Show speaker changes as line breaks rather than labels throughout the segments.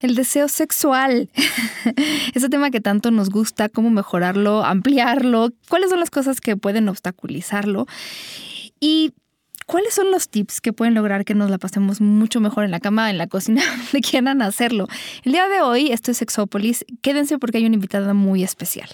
El deseo sexual. Ese tema que tanto nos gusta, cómo mejorarlo, ampliarlo, cuáles son las cosas que pueden obstaculizarlo y cuáles son los tips que pueden lograr que nos la pasemos mucho mejor en la cama, en la cocina, donde quieran hacerlo. El día de hoy, esto es Sexópolis. Quédense porque hay una invitada muy especial.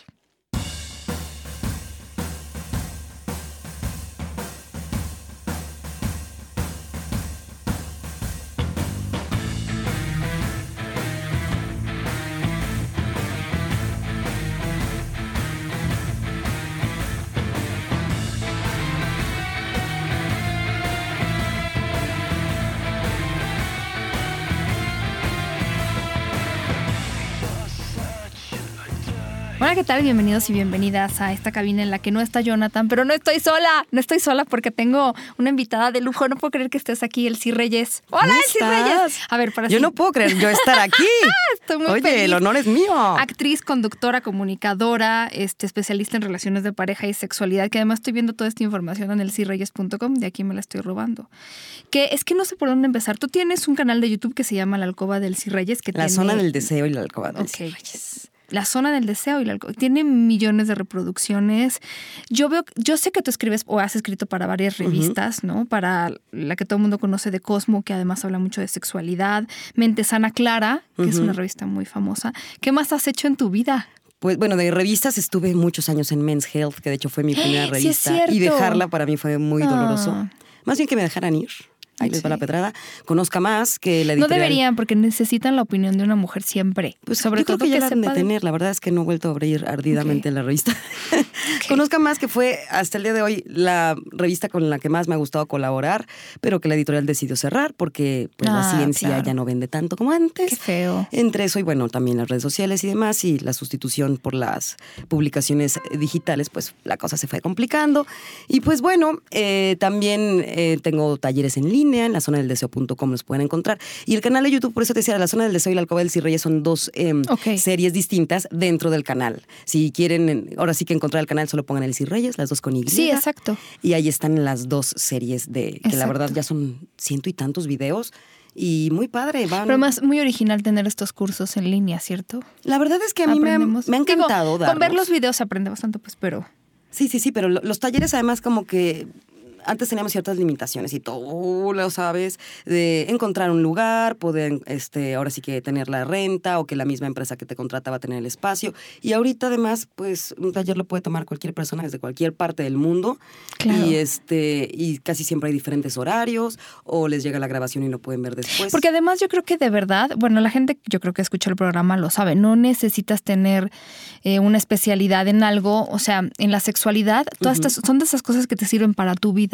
Tal? Bienvenidos y bienvenidas a esta cabina en la que no está Jonathan, pero no estoy sola, no estoy sola porque tengo una invitada de lujo. No puedo creer que estés aquí, Elsie Reyes. Hola, Elsie Reyes.
A ver, para Yo no puedo creer yo estar aquí.
estoy muy
Oye, el honor es mío.
Actriz, conductora, comunicadora, este, especialista en relaciones de pareja y sexualidad, que además estoy viendo toda esta información en elsirreyes.com, de aquí me la estoy robando. Que es que no sé por dónde empezar. Tú tienes un canal de YouTube que se llama La Alcoba del Reyes. Que
la zona del deseo y la Alcoba del
okay. Reyes la zona del deseo y la tiene millones de reproducciones. Yo veo, yo sé que tú escribes o has escrito para varias revistas, ¿no? Para la que todo el mundo conoce de Cosmo, que además habla mucho de sexualidad, Mente Sana Clara, que es una revista muy famosa. ¿Qué más has hecho en tu vida?
Pues bueno, de revistas estuve muchos años en Men's Health, que de hecho fue mi primera revista. y dejarla para mí fue muy doloroso. Ah. Más bien que me dejaran ir ahí les va la pedrada, conozca más que la editorial.
No deberían, porque necesitan la opinión de una mujer siempre.
Pues sobre todo que, ya la de tener. La verdad es que no he vuelto a abrir ardidamente la revista. Conozca más que fue hasta el día de hoy la revista con la que más me ha gustado colaborar, pero que la editorial decidió cerrar porque pues, la ah, ciencia ya no vende tanto como antes.
Qué feo.
Entre eso y bueno, también las redes sociales y demás y la sustitución por las publicaciones digitales, pues la cosa se fue complicando. Y pues bueno, eh, también eh, tengo talleres en línea en la zona del deseo.com los pueden encontrar. Y el canal de YouTube, por eso te decía, la zona del deseo y la alcoba del Cirreyes son dos em, series distintas dentro del canal. Si quieren, ahora sí que encontrar el canal, solo pongan el Cirreyes, las dos con Y.
Sí, exacto.
Y ahí están las dos series de, que la verdad ya son ciento y tantos videos y muy padre. Van.
Pero más muy original tener estos cursos en línea, ¿cierto?
La verdad es que a mí me ha, encantado.
con ver los videos aprendemos tanto, pues, pero.
Sí, sí, sí, pero los talleres además como que antes teníamos ciertas limitaciones y tú lo sabes, de encontrar un lugar, poder, este, ahora sí que tener la renta o que la misma empresa que te contrata va a tener el espacio. Y ahorita además, pues un taller lo puede tomar cualquier persona desde cualquier parte del mundo. Y, este, y casi siempre hay diferentes horarios o les llega la grabación y lo pueden ver después.
Porque además yo creo que de verdad, bueno, la gente yo creo que escucha el programa lo sabe, no necesitas tener eh, una especialidad en algo, o sea, en la sexualidad, todas estas son de esas cosas que te sirven para tu vida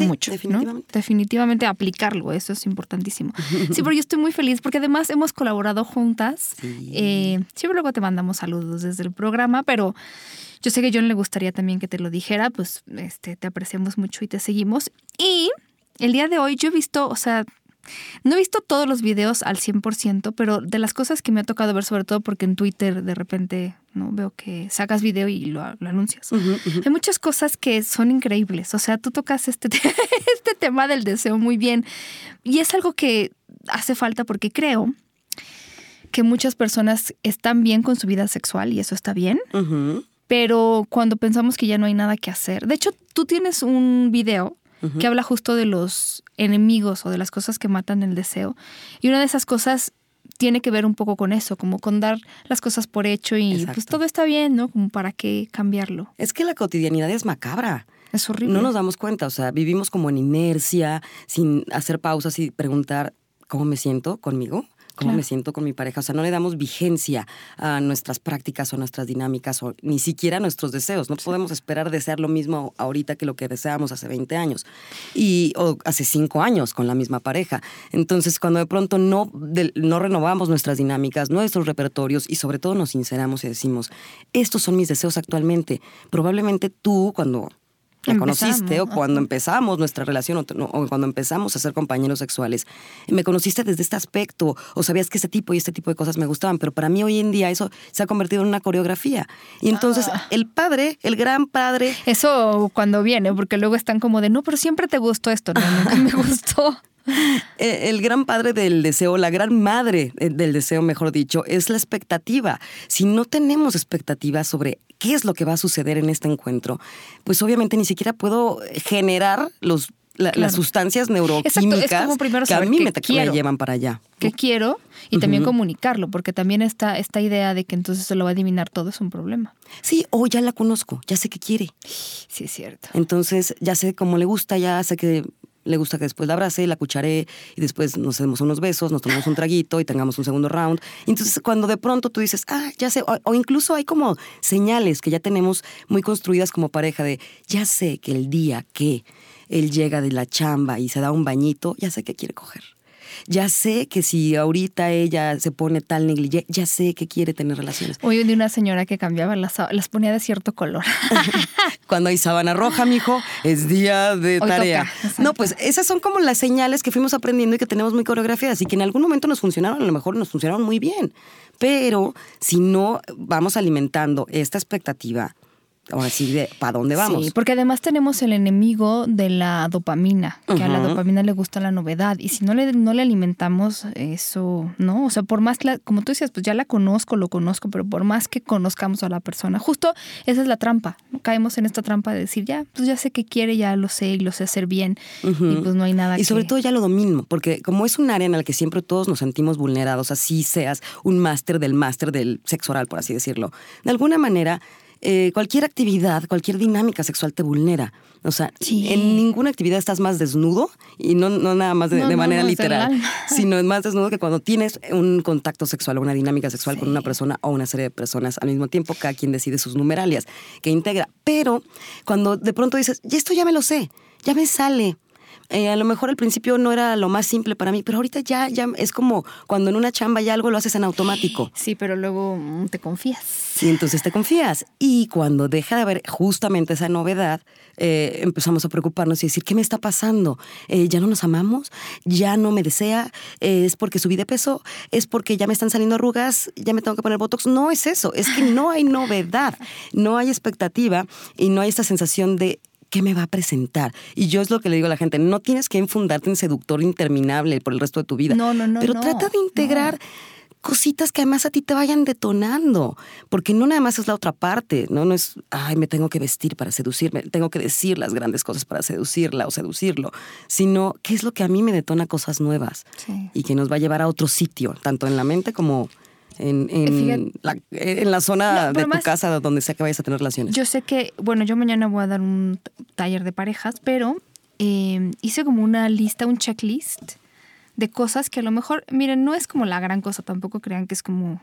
mucho.
Definitivamente.
Definitivamente aplicarlo, eso es importantísimo. sí, pero yo estoy muy feliz porque además hemos colaborado juntas. Eh, siempre luego te mandamos saludos desde el programa, pero yo sé que John le gustaría también que te lo dijera, pues este, te apreciamos mucho y te seguimos. Y el día de hoy yo he visto, o sea, no he visto todos los videos al 100%, pero de las cosas que me ha tocado ver, sobre todo porque en Twitter de repente no veo que sacas video y lo, anuncias. Hay muchas cosas que son increíbles. O sea, tú tocas este, este tema del deseo muy bien. Y es algo que hace falta porque creo que muchas personas están bien con su vida sexual y eso está bien. Pero cuando pensamos que ya no hay nada que hacer. De hecho, tú tienes un video que habla justo de los enemigos o de las cosas que matan el deseo. Y una de esas cosas tiene que ver un poco con eso, como con dar las cosas por hecho y pues todo está bien, ¿no? Como para qué cambiarlo.
Es que la cotidianidad es macabra.
Es horrible.
No nos damos cuenta, o sea, vivimos como en inercia, sin hacer pausas y preguntar cómo me siento conmigo cómo me siento con mi pareja. O sea, no le damos vigencia a nuestras prácticas o nuestras dinámicas o ni siquiera a nuestros deseos. No podemos esperar desear lo mismo ahorita que lo que deseábamos hace 20 años y, o hace 5 años con la misma pareja. Entonces, cuando de pronto no, no renovamos nuestras dinámicas, nuestros repertorios y sobre todo nos sinceramos y decimos, estos son mis deseos actualmente, probablemente tú cuando la conociste o cuando empezamos nuestra relación o, cuando empezamos a ser compañeros sexuales. Me conociste desde este aspecto o sabías que este tipo y este tipo de cosas me gustaban, pero para mí hoy en día eso se ha convertido en una coreografía. Y entonces ah. el padre, el gran padre...
Eso cuando viene, porque luego están como de, no, pero siempre te gustó esto, no, nunca me gustó.
Eh, el gran padre del deseo, la gran madre eh, del deseo, mejor dicho, es la expectativa. Si no tenemos expectativa sobre qué es lo que va a suceder en este encuentro, pues obviamente ni siquiera puedo generar los las sustancias neuroquímicas que a mí me, llevan para allá.
¿Qué quiero? Y también comunicarlo, porque también esta, esta idea de que entonces se lo va a adivinar todo es un problema.
Sí, o ya la conozco, ya sé qué quiere.
Sí, es cierto.
Entonces ya sé cómo le gusta, ya sé que le gusta que después la abrace, la cucharé y después nos demos unos besos, nos tomamos un traguito y tengamos un segundo round. Entonces, cuando de pronto tú dices, ah, ya sé, o, incluso hay como señales que ya tenemos muy construidas como pareja de, ya sé que el día que él llega de la chamba y se da un bañito, ya sé que quiere coger. Ya sé que si ahorita ella se pone tal negligé, ya sé que quiere tener relaciones.
Hoy de una señora que cambiaba las, las ponía de cierto color.
Cuando hay sábana roja, mijo, es día de tarea. no, pues esas son como las señales que fuimos aprendiendo y que tenemos muy coreografiadas y que en algún momento nos funcionaron, a lo mejor nos funcionaron muy bien. Pero si no vamos alimentando esta expectativa ahora sí, de para dónde vamos. Sí,
porque además tenemos el enemigo de la dopamina, que a la dopamina le gusta la novedad. Y si no le, no le alimentamos eso, ¿no? O sea, por más, como tú decías, pues ya la conozco, lo conozco, pero por más que conozcamos a la persona, justo esa es la trampa. Caemos en esta trampa de decir, ya, pues ya sé qué quiere, ya lo sé y lo sé hacer bien. Y pues no hay nada
Y sobre todo ya lo domino, porque como es un área en la que siempre todos nos sentimos vulnerados, así seas un máster del máster del sexo oral, por así decirlo, de alguna manera eh, cualquier actividad, cualquier dinámica sexual te vulnera. O sea, en ninguna actividad estás más desnudo y no, no nada más de, manera literal, sino más desnudo que cuando tienes un contacto sexual o una dinámica sexual con una persona o una serie de personas al mismo tiempo, cada quien decide sus numeralias que integra. Pero cuando de pronto dices, y esto ya me lo sé, ya me sale, eh, a lo mejor al principio no era lo más simple para mí, pero ahorita ya, ya es como cuando en una chamba ya algo lo haces en automático.
Sí, pero luego mm, te confías.
Y entonces te confías. Y cuando deja de haber justamente esa novedad, eh, empezamos a preocuparnos y decir, ¿qué me está pasando? Eh, ¿Ya no nos amamos? ¿Ya no me desea? ¿Es porque subí de peso? ¿Es porque ya me están saliendo arrugas? ¿Ya me tengo que poner botox? No es eso, es que no hay novedad, no hay expectativa y no hay esta sensación de ¿qué me va a presentar? Y yo es lo que le digo a la gente, no tienes que enfundarte en seductor interminable por el resto de tu vida.
No, no, no.
Pero trata de integrar cositas que además a ti te vayan detonando, porque no nada más es la otra parte, ¿no? No es, ay, me tengo que vestir para seducirme, tengo que decir las grandes cosas para seducirla o seducirlo, sino qué es lo que a mí me detona cosas nuevas y que nos va a llevar a otro sitio, tanto en la mente como en, en, la, en la, zona de tu casa donde sea que vayas a tener relaciones.
Yo sé que, bueno, yo mañana voy a dar un taller de parejas, pero em, hice como una lista, un checklist de cosas que a lo mejor, miren, no es como la gran cosa, tampoco crean que es como...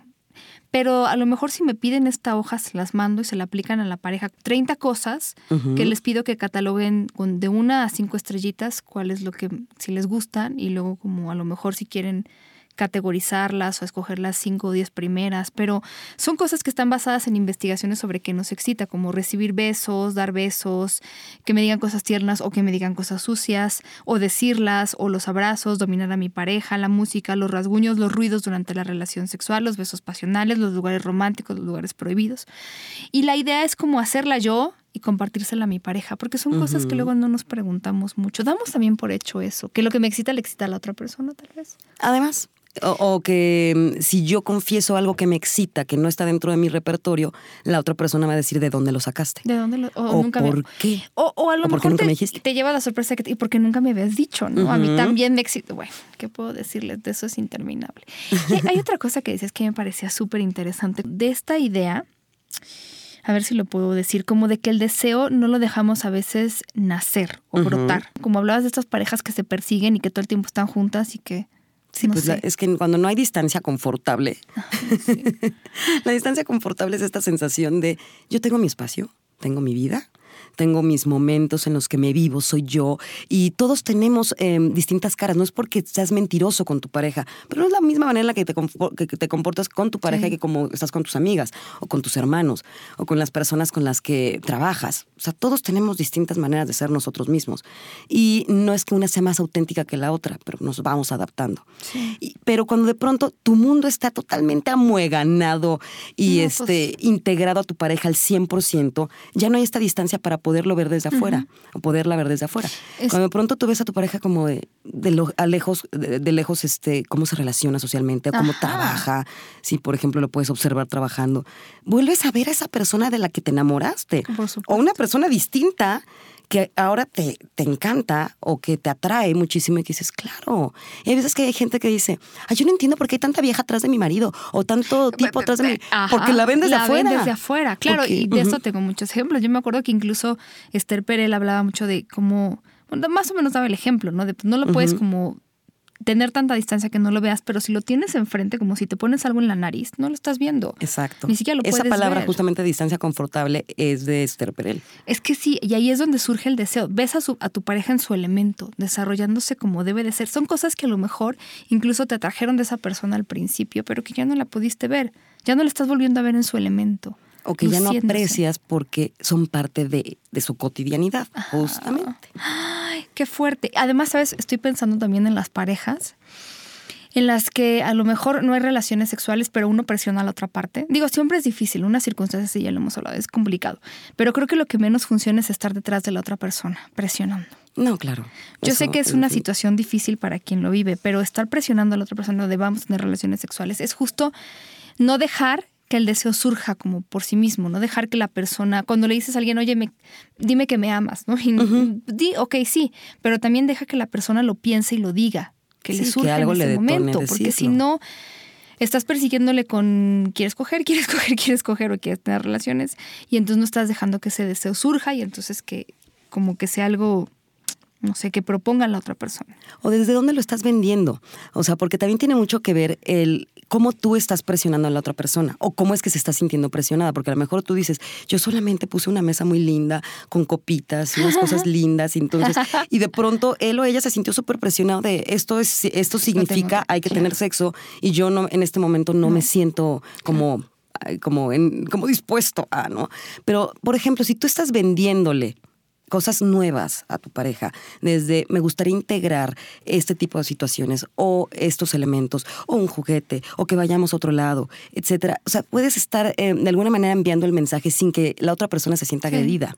Pero a lo mejor si me piden esta hoja, se las mando y se la aplican a la pareja. 30 cosas que les pido que cataloguen con de una a cinco estrellitas, cuál es lo que, si les gustan, y luego como a lo mejor si quieren categorizarlas o escoger las cinco o diez primeras, pero son cosas que están basadas en investigaciones sobre qué nos excita, como recibir besos, dar besos, que me digan cosas tiernas o que me digan cosas sucias, o decirlas, o los abrazos, dominar a mi pareja, la música, los rasguños, los ruidos durante la relación sexual, los besos pasionales, los lugares románticos, los lugares prohibidos. Y la idea es como hacerla yo y compartírsela a mi pareja, porque son cosas que luego no nos preguntamos mucho. Damos también por hecho eso, que lo que me excita le excita a la otra persona, tal vez.
Además, o, que mm, si yo confieso algo que me excita, que no está dentro de mi repertorio, la otra persona va a decir de dónde lo sacaste.
¿De dónde lo
o, nunca por qué?
O, a lo mejor nunca te, me dijiste? te lleva la sorpresa que, y porque nunca me habías dicho, ¿no? A mí también me excita. Bueno, ¿qué puedo decirles? De eso es interminable. Y hay otra cosa que dices que me parecía súper interesante. De esta idea, a ver si lo puedo decir, como de que el deseo no lo dejamos a veces nacer o brotar. Como hablabas de estas parejas que se persiguen y que todo el tiempo están juntas y que
Sí, pues es que cuando no hay distancia confortable, la distancia confortable es esta sensación de yo tengo mi espacio, tengo mi vida, tengo mis momentos en los que me vivo, soy yo, y todos tenemos em, distintas caras. No es porque seas mentiroso con tu pareja, pero no es la misma manera en la que te, que te comportas con tu pareja que como estás con tus amigas, o con tus hermanos, o con las personas con las que trabajas. O sea, todos tenemos distintas maneras de ser nosotros mismos. Y no es que una sea más auténtica que la otra, pero nos vamos adaptando. pero cuando de pronto tu mundo está totalmente amueganado y pues este, integrado a tu pareja al 100%, ya no hay esta distancia para poderlo ver desde afuera o poderla ver desde afuera. Cuando de pronto tú ves a tu pareja como de, de, a lejos, de, lejos, este, cómo se relaciona socialmente, cómo trabaja, si por ejemplo lo puedes observar trabajando, vuelves a ver a esa persona de la que te enamoraste o una persona distinta que ahora te, te encanta o que te atrae muchísimo y que dices, claro. Y hay veces que hay gente que dice, Ay, yo no entiendo por qué hay tanta vieja atrás de mi marido o tanto tipo atrás de mi... porque la ven desde afuera.
La ven desde afuera, claro. y de eso tengo muchos ejemplos. Yo me acuerdo que incluso Esther Perel hablaba mucho de cómo... más o menos daba el ejemplo, ¿no? De, no lo puedes como tener tanta distancia que no lo veas, pero si lo tienes enfrente, como si te pones algo en la nariz, no lo estás viendo.
Exacto.
Ni siquiera lo
Esa
puedes
palabra,
ver.
justamente distancia confortable, es de Esther Perel.
Es que sí, y ahí es donde surge el deseo. Ves a, su, a tu pareja en su elemento, desarrollándose como debe de ser. Son cosas que a lo mejor incluso te atrajeron de esa persona al principio, pero que ya no la pudiste ver. Ya no la estás volviendo a ver en su elemento.
O que ya no aprecias porque son parte de, de su cotidianidad, justamente.
Ay, qué fuerte. Además, ¿sabes? Estoy pensando también en las parejas en las que a lo mejor no hay relaciones sexuales, pero uno presiona a la otra parte. Digo, siempre es difícil, una circunstancia así ya lo hemos hablado, es complicado. Pero creo que lo que menos funciona es estar detrás de la otra persona, presionando.
No, claro.
Yo sé que es una situación difícil para quien lo vive, pero estar presionando a la otra persona de vamos a tener relaciones sexuales es justo no dejar que el deseo surja como por sí mismo, no dejar que la persona, cuando le dices a alguien, oye, me, dime que me amas, ¿no? Y di, ok, sí, pero también deja que la persona lo piense y lo diga, que le surja en ese momento, porque si no, estás persiguiéndole con quieres coger, quieres coger, quieres coger o quieres tener relaciones y entonces no estás dejando que ese deseo surja y entonces que como que sea algo no sé, que proponga la otra persona.
O desde dónde lo estás vendiendo. O sea, porque también tiene mucho que ver el cómo tú estás presionando a la otra persona o cómo es que se está sintiendo presionada. Porque a lo mejor tú dices, yo solamente puse una mesa muy linda con copitas y unas cosas lindas. Y entonces, y de pronto él o ella se sintió súper presionado de esto, es, esto significa hay que tener sexo y yo no, en este momento no, me siento como como, en, como dispuesto a, ¿no? Pero, por ejemplo, si tú estás vendiéndole cosas nuevas a tu pareja, desde me gustaría integrar este tipo de situaciones o estos elementos o un juguete o que vayamos a otro lado, etcétera. O sea, puedes estar eh, de alguna manera enviando el mensaje sin que la otra persona se sienta agredida.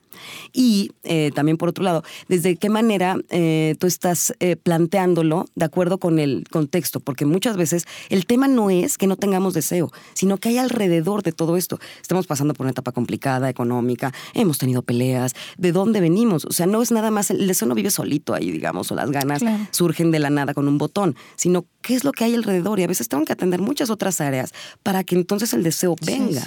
Y eh, también por otro lado, desde qué manera eh, tú estás planteándolo de acuerdo con el contexto, porque muchas veces el tema no es que no tengamos deseo, sino que hay alrededor de todo esto. Estamos pasando por una etapa complicada, económica, hemos tenido peleas, de dónde venimos o sea, no es nada más, el deseo no vive solito ahí, digamos, o las ganas surgen de la nada con un botón, sino qué es lo que hay alrededor. Y a veces tengo que atender muchas otras áreas para que entonces el deseo venga.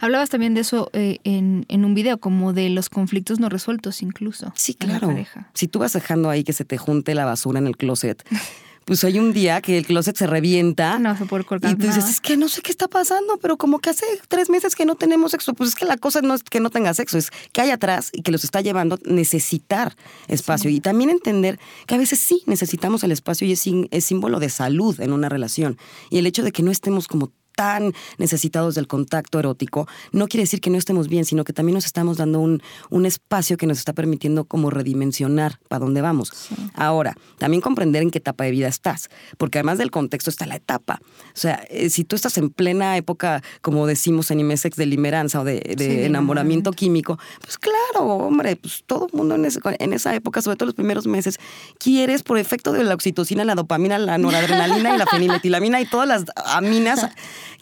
Hablabas también de eso eh, en, en, un video, como de los conflictos no resueltos incluso.
Sí, claro. Si tú vas dejando ahí que se te junte la basura en el closet. pues hay un día que el closet se revienta.
No se puede colgar.
Y tú dices, es que no sé qué está pasando, pero como que hace tres meses que no tenemos sexo. Pues es que la cosa no es que no tenga sexo, es que hay atrás y que los está llevando a necesitar espacio. Y también entender que a veces sí necesitamos el espacio y es, es símbolo de salud en una relación. Y el hecho de que no estemos como tan necesitados del contacto erótico, no quiere decir que no estemos bien, sino que también nos estamos dando un, un espacio que nos está permitiendo como redimensionar para dónde vamos. Ahora, también comprender en qué etapa de vida estás, porque además del contexto está la etapa. O sea, eh, si tú estás en plena época, como decimos en Imesex, de limeranza o de, enamoramiento químico, pues claro, hombre, pues todo el mundo en, en esa época, sobre todo los primeros meses, quieres por efecto de la oxitocina, la dopamina, la noradrenalina y la feniletilamina y todas las aminas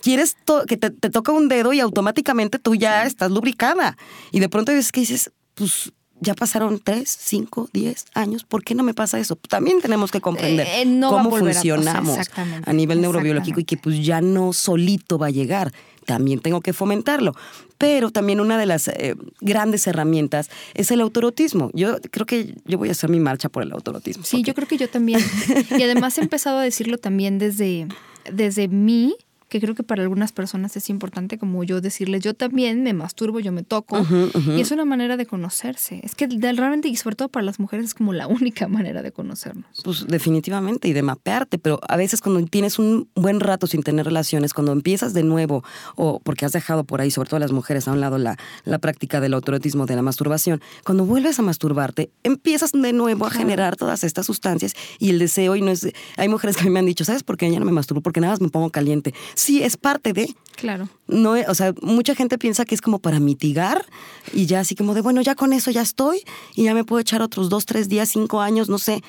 quieres que te, toca un dedo y automáticamente tú ya estás lubricada. Y de pronto ves que dices, pues ya pasaron tres, cinco, diez años, ¿por qué no me pasa eso? También tenemos que comprender eh, eh, cómo funcionamos a, nivel neurobiológico y que pues ya no solito va a llegar. También tengo que fomentarlo. Pero también una de las eh, grandes herramientas es el autorotismo. Yo creo que yo voy a hacer mi marcha por el autorotismo.
Sí, yo creo que yo también. y además he empezado a decirlo también desde, desde mí que creo que para algunas personas es importante como yo decirles, yo también me masturbo, yo me toco. Y es una manera de conocerse. Es que realmente, y sobre todo para las mujeres, es como la única manera de conocernos.
Pues definitivamente, y de mapearte, pero a veces cuando tienes un buen rato sin tener relaciones, cuando empiezas de nuevo, o porque has dejado por ahí, sobre todo las mujeres, a un lado la, la práctica del autorotismo, de la masturbación, cuando vuelves a masturbarte, empiezas de nuevo a generar todas estas sustancias y el deseo, y no es... Hay mujeres que me han dicho, ¿sabes por qué ya no me masturbo? Porque nada más me pongo caliente sí es parte de.
Claro.
No, o sea, mucha gente piensa que es como para mitigar y ya así como de, bueno, ya con eso ya estoy y ya me puedo echar otros dos, tres días, cinco años, no sé.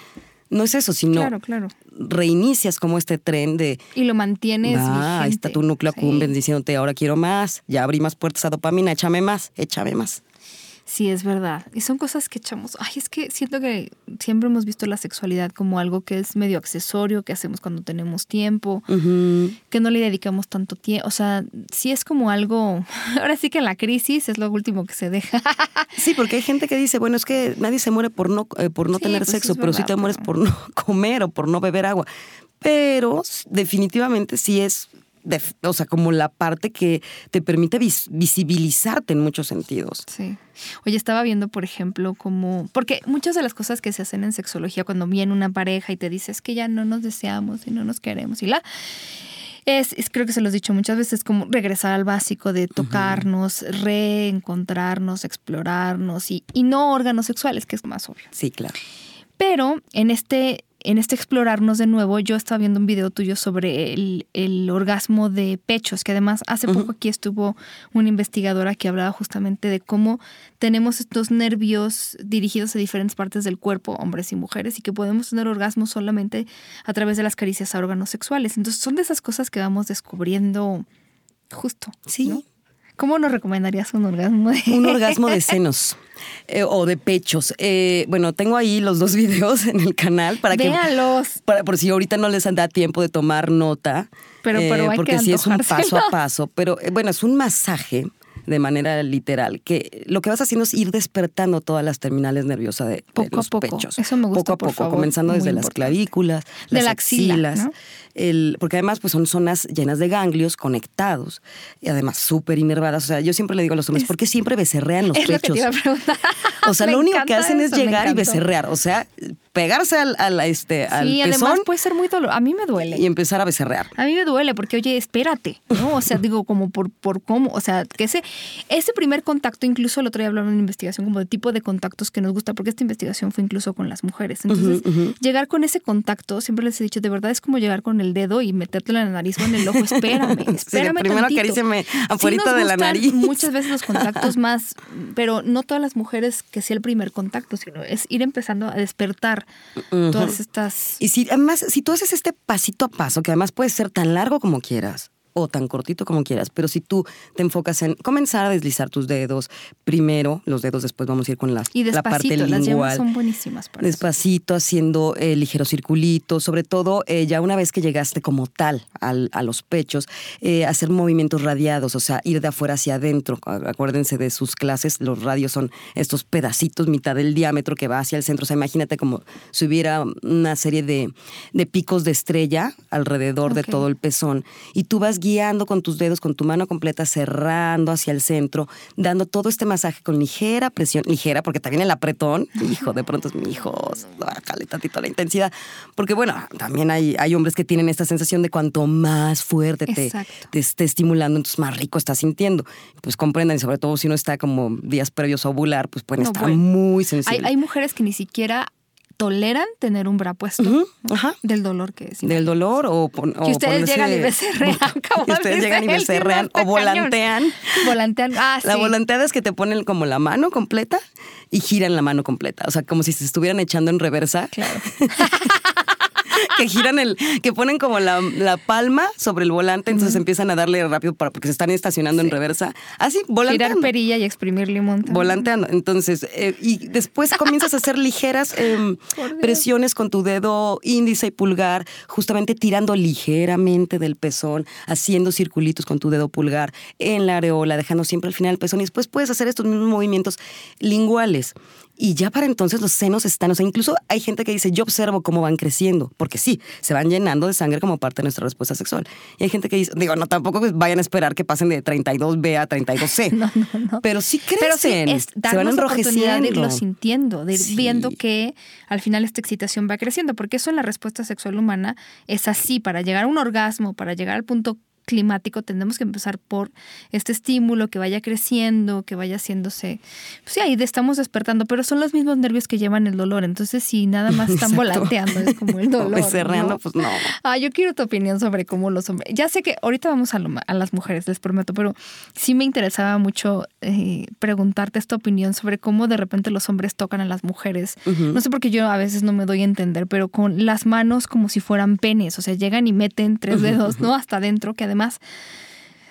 No es eso, sino
claro, claro.
reinicias como este tren de...
Y lo mantienes
Ah, ahí está tu núcleo accumbens diciéndote, ahora quiero más, ya abrí más puertas a dopamina, échame más, échame más.
Sí, es verdad. Y son cosas que echamos. Ay, es que siento que siempre hemos visto la sexualidad como algo que es medio accesorio, que hacemos cuando tenemos tiempo, que no le dedicamos tanto tiempo. O sea, sí es como algo. Ahora sí que en la crisis es lo último que se deja.
sí, porque hay gente que dice, bueno, es que nadie se muere por no, eh, por no tener pues sexo, pero sí te mueres por no comer o por no beber agua. Pero definitivamente sí es o sea, como la parte que te permite visibilizarte en muchos sentidos.
Sí. Oye, estaba viendo, por ejemplo, como. Porque muchas de las cosas que se hacen en sexología, cuando viene una pareja y te dice es que ya no nos deseamos y no nos queremos y la. Es, creo que se los he dicho muchas veces, como regresar al básico de tocarnos, reencontrarnos, explorarnos y, y no órganos sexuales, que es más obvio.
Sí, claro.
Pero en este en este explorarnos de nuevo, yo estaba viendo un video tuyo sobre el, orgasmo de pechos, que además hace poco aquí estuvo una investigadora que hablaba justamente de cómo tenemos estos nervios dirigidos a diferentes partes del cuerpo, hombres y mujeres, y que podemos tener orgasmos solamente a través de las caricias a órganos sexuales. Entonces son de esas cosas que vamos descubriendo justo.
Sí.
¿Cómo nos recomendarías un orgasmo de...
Un orgasmo de senos eh, o de pechos. Eh, bueno, tengo ahí los dos videos en el canal para que... Para, por si ahorita no les da tiempo de tomar nota.
Pero, pero eh,
porque
sí
es un paso a paso. Pero bueno, es un masaje de manera literal, que lo que vas haciendo es ir despertando todas las terminales nerviosas de,
poco
los
a poco.
pechos.
Eso me gusta,
Poco a poco, comenzando desde las clavículas, las
la
axilas, el, porque además pues son zonas llenas de ganglios conectados y además súper inervadas. O sea, yo siempre le digo a los hombres, ¿por qué siempre becerrean los pechos? o sea, lo único que hacen es llegar y becerrear. O sea, pegarse al, al este, al
sí, además puede ser muy doloroso. A mí me duele.
Y empezar a becerrear.
A mí me duele porque, oye, espérate, ¿no? O sea, digo, como por, por cómo, o sea, que ese, ese primer contacto, incluso el otro día hablaron en una investigación como de tipo de contactos que nos gusta, porque esta investigación fue incluso con las mujeres. Entonces, llegar con ese contacto, siempre les he dicho, de verdad es como llegar con el dedo y metértelo en la nariz o en el ojo. Espérame, espérame.
Sí, primero acaríciame afuera de la nariz.
Muchas veces los contactos más, pero no todas las mujeres que sea el primer contacto, sino es ir empezando a despertar todas estas.
Y si además, si tú haces este pasito a paso, que además puede ser tan largo como quieras, o tan cortito como quieras, pero si tú te enfocas en comenzar a deslizar tus dedos, primero los dedos, después vamos a ir con la,
y
la parte lingual.
Las son buenísimas para
Despacito, haciendo eh, ligeros circulitos, sobre todo eh, ya una vez que llegaste como tal al, a los pechos, eh, hacer movimientos radiados, o sea, ir de afuera hacia adentro. Acuérdense de sus clases, los radios son estos pedacitos, mitad del diámetro que va hacia el centro. O sea, imagínate como si hubiera una serie de, de picos de estrella alrededor de todo el pezón y tú vas guiando con tus dedos, con tu mano completa, cerrando hacia el centro, dando todo este masaje con ligera presión, ligera, porque también el apretón, hijo, de pronto es mi hijo, bájale tantito la intensidad. Porque bueno, también hay, hay hombres que tienen esta sensación de cuanto más fuerte te, te, esté estimulando, entonces más rico estás sintiendo. Pues comprendan, y sobre todo si uno está como días previos a ovular, pues pueden estar muy sensibles.
Hay, hay mujeres que ni siquiera toleran tener un bra puesto del dolor que es.
Del dolor o,
que ustedes llegan y becerrean.
Que ustedes llegan y becerrean o volantean.
Volantean. Ah,
la volanteada es que te ponen como la mano completa y giran la mano completa. O sea, como si se estuvieran echando en reversa.
Claro.
que giran el, que ponen como la, palma sobre el volante, entonces empiezan a darle rápido para, porque se están estacionando en reversa. Así, volanteando.
Girar perilla y exprimir limón.
Volanteando. Entonces, eh, y después comienzas a hacer ligeras em, presiones con tu dedo índice y pulgar, justamente tirando ligeramente del pezón, haciendo circulitos con tu dedo pulgar en la areola, dejando siempre al final el pezón. Y después puedes hacer estos mismos movimientos linguales. Y ya para entonces los senos están, o sea, incluso hay gente que dice, yo observo cómo van creciendo, porque sí, se van llenando de sangre como parte de nuestra respuesta sexual. Y hay gente que dice, digo, no, tampoco vayan a esperar que pasen de 32B a 32C.
no, no, no.
Pero sí crecen,
Pero sí, es se van enrojeciendo. de irlo sintiendo, de ir viendo que al final esta excitación va creciendo, porque eso en la respuesta sexual humana es así, para llegar a un orgasmo, para llegar al punto climático, tenemos que empezar por este estímulo que vaya creciendo, que vaya haciéndose. Pues sí, ahí estamos despertando, pero son los mismos nervios que llevan el dolor. Entonces, si nada más están volanteando, es como el dolor.
¿no? pues no.
Ah, yo quiero tu opinión sobre cómo los hombres. Ya sé que ahorita vamos a, a las mujeres, les prometo, pero sí me interesaba mucho eh, preguntarte esta opinión sobre cómo de repente los hombres tocan a las mujeres. No sé por qué yo a veces no me doy a entender, pero con las manos como si fueran penes, o sea, llegan y meten tres dedos, ¿no? Hasta adentro, que además...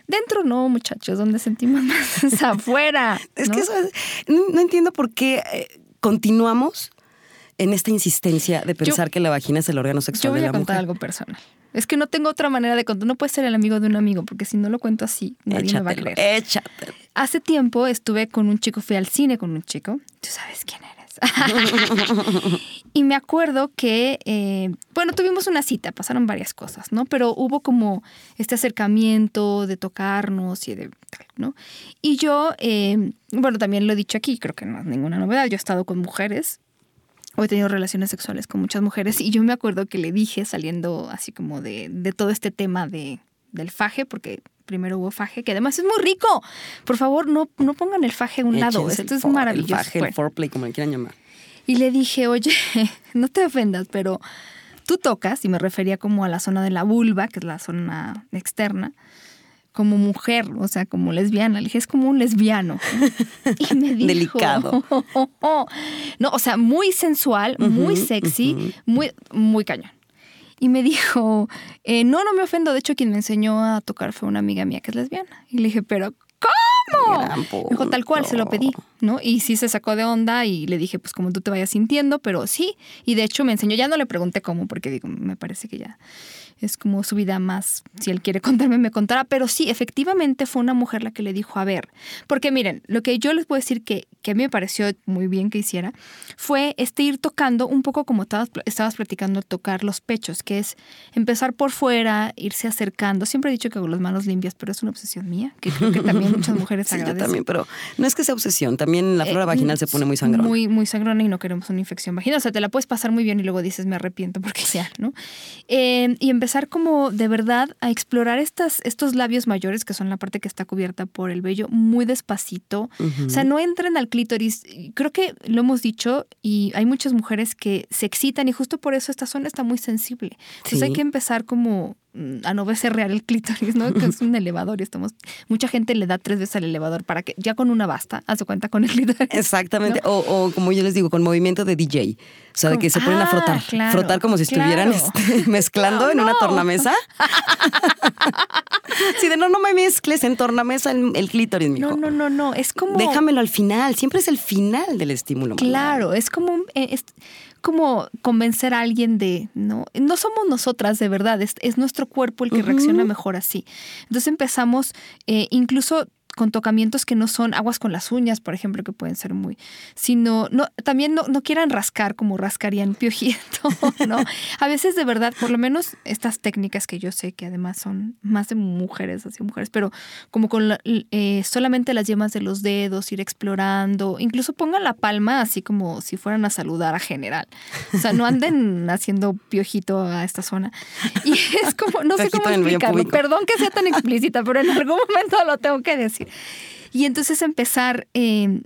Dentro no, muchachos, donde sentimos más es afuera.
Es que eso no, entiendo por qué eh, continuamos en esta insistencia de pensar que la vagina es el órgano sexual de la mujer.
Yo voy a contar algo personal. Es que no tengo otra manera de contar. No puede ser el amigo de un amigo, porque si no lo cuento así, nadie me va a creer.
Échate.
Hace tiempo estuve con un chico, fui al cine con un chico. Tú sabes quién eres. y me acuerdo que, eh, bueno, tuvimos una cita, pasaron varias cosas, ¿no? Pero hubo como este acercamiento de tocarnos y de tal, ¿no? Y yo, eh, bueno, también lo he dicho aquí, creo que no es ninguna novedad, yo he estado con mujeres, o he tenido relaciones sexuales con muchas mujeres, y yo me acuerdo que le dije, saliendo así como de, de todo este tema de, del faje, porque primero hubo faje, que además es muy rico. Por favor, no, no pongan el faje a un lado. Esto es maravilloso.
El faje, el foreplay, como le quieran llamar.
Y le dije, oye, no te ofendas, pero tú tocas, y me refería como a la zona de la vulva, que es la zona externa, como mujer, o sea, como lesbiana. Le dije, es como un lesbiano. Y me dijo,
Delicado.
no, o sea, muy sensual, muy sexy, muy, muy cañón. Y me dijo, eh, no, no me ofendo. De hecho, quien me enseñó a tocar fue una amiga mía que es lesbiana. Y le dije, pero ¿cómo? Dijo, tal cual, se lo pedí, ¿no? Y sí se sacó de onda y le dije, pues como tú te vayas sintiendo, pero sí. Y de hecho me enseñó, ya no le pregunté cómo, porque digo, me parece que ya es como su vida más, si él quiere contarme, me contará, pero sí, efectivamente fue una mujer la que le dijo, a ver, porque miren, lo que yo les puedo decir que, que a mí me pareció muy bien que hiciera, fue este ir tocando un poco como estabas, estabas platicando, tocar los pechos, que es empezar por fuera, irse acercando. Siempre he dicho que hago las manos limpias, pero es una obsesión mía, que creo que también muchas mujeres
sí,
agradecen.
Yo también, pero no es que sea obsesión, también la flora eh, vaginal se pone muy sangrona.
Muy, muy sangrona y no queremos una infección vaginal. O sea, te la puedes pasar muy bien y luego dices, me arrepiento porque sea, ¿no? Eh, y empezar como de verdad a explorar estas, estos labios mayores, que son la parte que está cubierta por el vello, muy despacito. O sea, no entren al clítoris. Creo que lo hemos dicho y hay muchas mujeres que se excitan y justo por eso esta zona está muy sensible. Entonces hay que empezar como a no verse real el clítoris, ¿no? Que es un elevador y estamos. Mucha gente le da tres veces al elevador para que ya con una basta, hace cuenta con el clítoris.
Exactamente. O, como yo les digo, con movimiento de DJ. O sea, de que se ponen a frotar. Ah, frotar como si estuvieran este, mezclando en una tornamesa. sí, de no, no me mezcles en tornamesa el, el clítoris, mijo.
No, no, no, no. Es como.
Déjamelo al final. Siempre es el final del estímulo.
Claro, es como. Eh, como convencer a alguien de, no, no somos nosotras de verdad, es, es nuestro cuerpo el que reacciona mejor así. Entonces empezamos, eh, incluso con tocamientos que no son aguas con las uñas, por ejemplo, que pueden ser muy, sino, no, también no, no quieran rascar como rascarían piojito, ¿no? A veces de verdad, por lo menos estas técnicas que yo sé que además son más de mujeres, así mujeres, pero como con eh, solamente las yemas de los dedos, ir explorando, incluso pongan la palma así como si fueran a saludar a general. O sea, no anden haciendo piojito a esta zona. Y es como, no sé cómo explicarlo, perdón que sea tan explícita, pero en algún momento lo tengo que decir. Y entonces empezar, eh,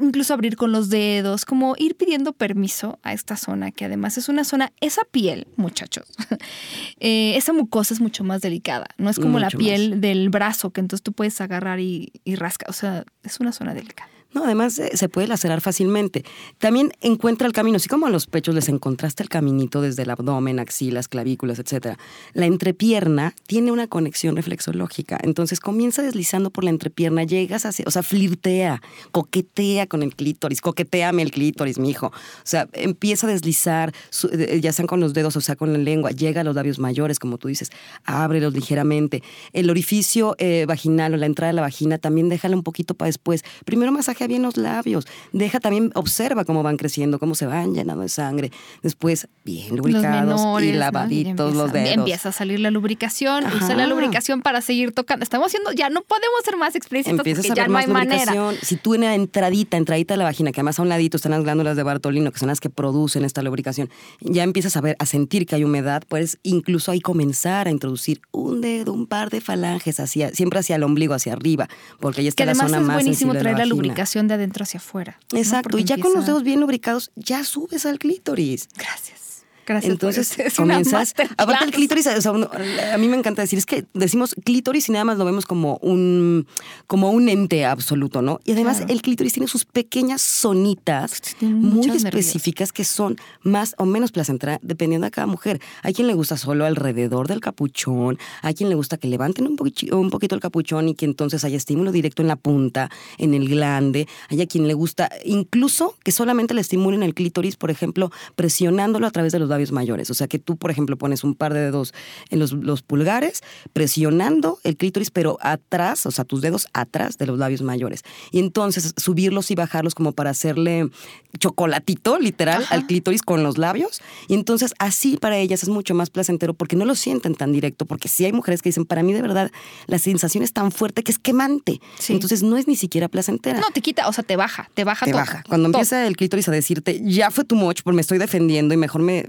incluso abrir con los dedos, como ir pidiendo permiso a esta zona, que además es una zona, esa piel, muchachos, eh, esa mucosa es mucho más delicada, no es como la piel del brazo, que entonces tú puedes agarrar y, y rascar, o sea, es una zona delicada.
No, además eh, se puede lacerar fácilmente. También encuentra el camino, así como a los pechos les encontraste el caminito desde el abdomen, axilas, clavículas, etc. La entrepierna tiene una conexión reflexológica. Entonces comienza deslizando por la entrepierna, llegas hacia, o sea, flirtea, coquetea con el clítoris, coqueteame el clítoris, mijo. O sea, empieza a deslizar, eh, ya sean con los dedos o sea con la lengua, llega a los labios mayores, como tú dices, ábrelos ligeramente. El orificio eh, vaginal o la entrada de la vagina también déjala un poquito para después. Primero masaje bien los labios, deja también, observa cómo van creciendo, cómo se van llenando de sangre. Después, bien lubricados y lavaditos los dedos.
Empieza a salir la lubricación, usa la lubricación para seguir tocando. Estamos haciendo, ya no podemos ser más explícitos porque ya no hay manera.
Si tú en la entradita, entradita de la vagina, que además a un ladito están las glándulas de Bartolino, que son las que producen esta lubricación, ya empiezas a ver, a sentir que hay humedad, puedes incluso ahí comenzar a introducir un dedo, un par de falanges hacia, siempre hacia el ombligo, hacia arriba, porque ahí está la zona más
es buenísimo traer la, lubricación de adentro hacia afuera.
Exacto, y ya con los dedos bien lubricados, ya subes al clítoris.
Gracias.
Gracias Entonces comienzas. Aparte el clítoris, a mí me encanta decir, es que decimos clítoris y nada más lo vemos como un, como un ente absoluto, ¿no? Y además el clítoris tiene sus pequeñas zonitas muy específicas que son más o menos placenteras dependiendo de cada mujer. Hay quien le gusta solo alrededor del capuchón, hay quien le gusta que levanten un, poquito, un poquito el capuchón y que entonces haya estímulo directo en la punta, en el glande. Hay a quien le gusta incluso que solamente le estimulen el clítoris, por ejemplo, presionándolo a través de los labios mayores. O sea, que tú, por ejemplo, pones un par de dedos en los, los pulgares, presionando el clítoris, pero atrás, o sea, tus dedos atrás de los labios mayores. Y entonces subirlos y bajarlos como para hacerle chocolatito, literal, al clítoris con los labios. Y entonces así para ellas es mucho más placentero porque no lo sienten tan directo, porque sí hay mujeres que dicen, para mí de verdad la sensación es tan fuerte que es quemante. Entonces no es ni siquiera placentera.
No, te quita, o sea, te baja, te baja
te baja. Cuando empieza el clítoris a decirte, ya fue tu much, porque me estoy defendiendo y mejor me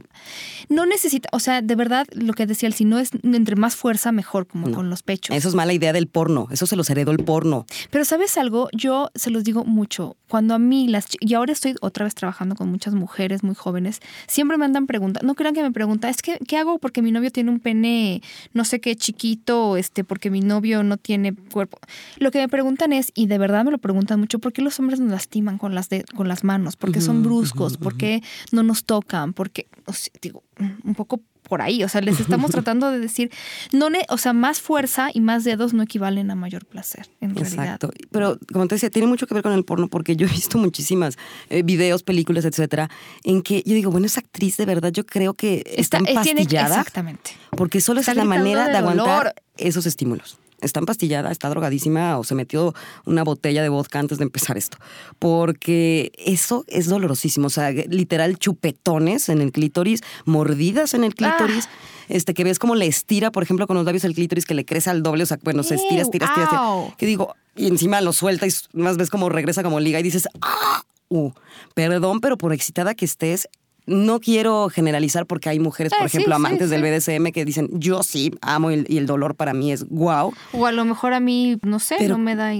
no necesita, o sea, de verdad, lo que decía el si no es entre más fuerza, mejor, como con los pechos.
Eso es mala idea del porno, eso se los heredó el porno.
Pero ¿sabes algo? Yo se los digo mucho, cuando a mí las, y ahora estoy otra vez trabajando con muchas mujeres muy jóvenes, siempre me andan preguntando, no crean que me preguntan, es que, ¿qué hago porque mi novio tiene un pene, no sé qué, chiquito, este, porque mi novio no tiene cuerpo? Lo que me preguntan es, y de verdad me lo preguntan mucho, ¿por qué los hombres nos lastiman con las, de, con las manos? ¿Por qué son bruscos? ¿Por qué no nos tocan? Porque, o digo, un poco por ahí, o sea, les estamos tratando de decir, no, o sea, más fuerza y más dedos no equivalen a mayor placer, en Exacto.
Pero como te decía, tiene mucho que ver con el porno porque yo he visto muchísimas eh, videos, películas, etcétera, en que yo digo, bueno, esa actriz de verdad, yo creo que está, está empastillada.
exactamente.
Porque solo es la manera de, aguantar esos estímulos está empastillada, está drogadísima o se metió una botella de vodka antes de empezar esto. Porque eso es dolorosísimo. O sea, literal chupetones en el clítoris, mordidas en el clítoris. Ah. Este, que ves como le estira, por ejemplo, con los labios el clítoris, que le crece al doble, o sea, bueno, se estira, estira, estira, estira. Que digo, y encima lo suelta y más ves como regresa como liga y dices, ¡ah! Uh, perdón, pero por excitada que estés, no quiero generalizar porque hay mujeres, por ejemplo, amantes del BDSM que dicen, yo sí amo y el, dolor para mí es wow.
O a lo mejor a mí, no sé, no me da...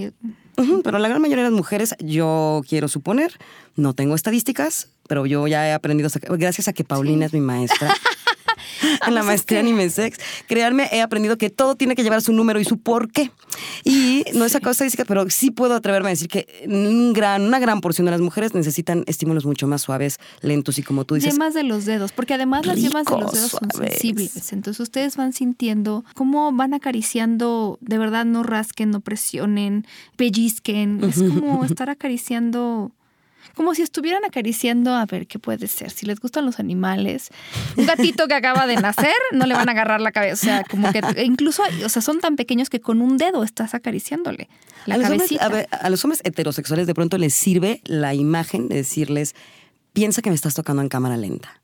pero la gran mayoría de las mujeres, yo quiero suponer, no tengo estadísticas, pero yo ya he aprendido, gracias a que Paulina es mi maestra. en la maestría en Anime Sex. Créanme, he aprendido que todo tiene que llevar su número y su por qué. Y no es cosa estadística, pero sí puedo atreverme a decir que gran, una gran porción de las mujeres necesitan estímulos mucho más suaves, lentos y como tú dices.
Yemas de los dedos, porque además las yemas de los dedos son sensibles. Entonces ustedes van sintiendo cómo van acariciando, de verdad no rasquen, no presionen, pellizquen. Es como estar acariciando como si estuvieran acariciando a ver qué puede ser. Si les gustan los animales, un gatito que acaba de nacer, no le van a agarrar la cabeza. O sea, como que incluso, o sea, son tan pequeños que con un dedo estás acariciándole la a.
Los hombres, a, los hombres heterosexuales de pronto les sirve la imagen de decirles, piensa que me estás tocando en cámara lenta.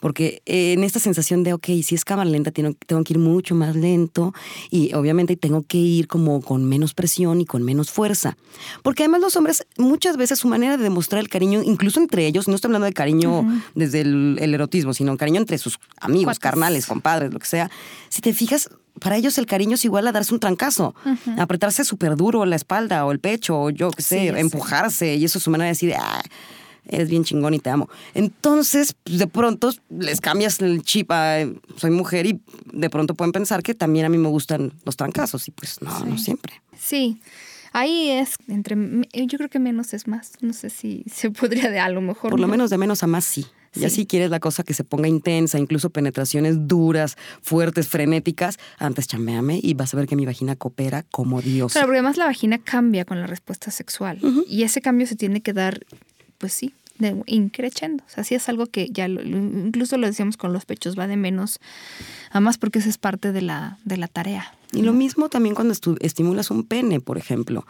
Porque eh, en esta sensación de, ok, si es cámara lenta, tengo, tengo, que ir mucho más lento y obviamente tengo que ir como con menos presión y con menos fuerza. Porque además los hombres, muchas veces su manera de demostrar el cariño, incluso entre ellos, no estoy hablando de cariño desde el, erotismo, sino cariño entre sus amigos, carnales, compadres, lo que sea, si te fijas, para ellos el cariño es igual a darse un trancazo, apretarse súper duro la espalda o el pecho, o yo qué sé, empujarse, y eso es su manera de decir, ah, eres bien chingón y te amo. Entonces, pues, de pronto les cambias el chip a soy mujer y de pronto pueden pensar que también a mí me gustan los trancazos y pues no, no siempre.
Sí. Ahí es entre yo creo que menos es más. No sé si se podría de a lo mejor.
Por lo menos de menos a más sí. Y así quieres la cosa que se ponga intensa, incluso penetraciones duras, fuertes, frenéticas, antes chameame y vas a ver que mi vagina coopera como Dios.
Claro, porque además la vagina cambia con la respuesta sexual. Y ese cambio se tiene que dar pues sí, de increchendo. O sea, sí es algo que ya incluso lo decíamos con los pechos, va de menos a más porque eso es parte de la, de la tarea.
Y lo mismo también cuando estimulas un pene, por ejemplo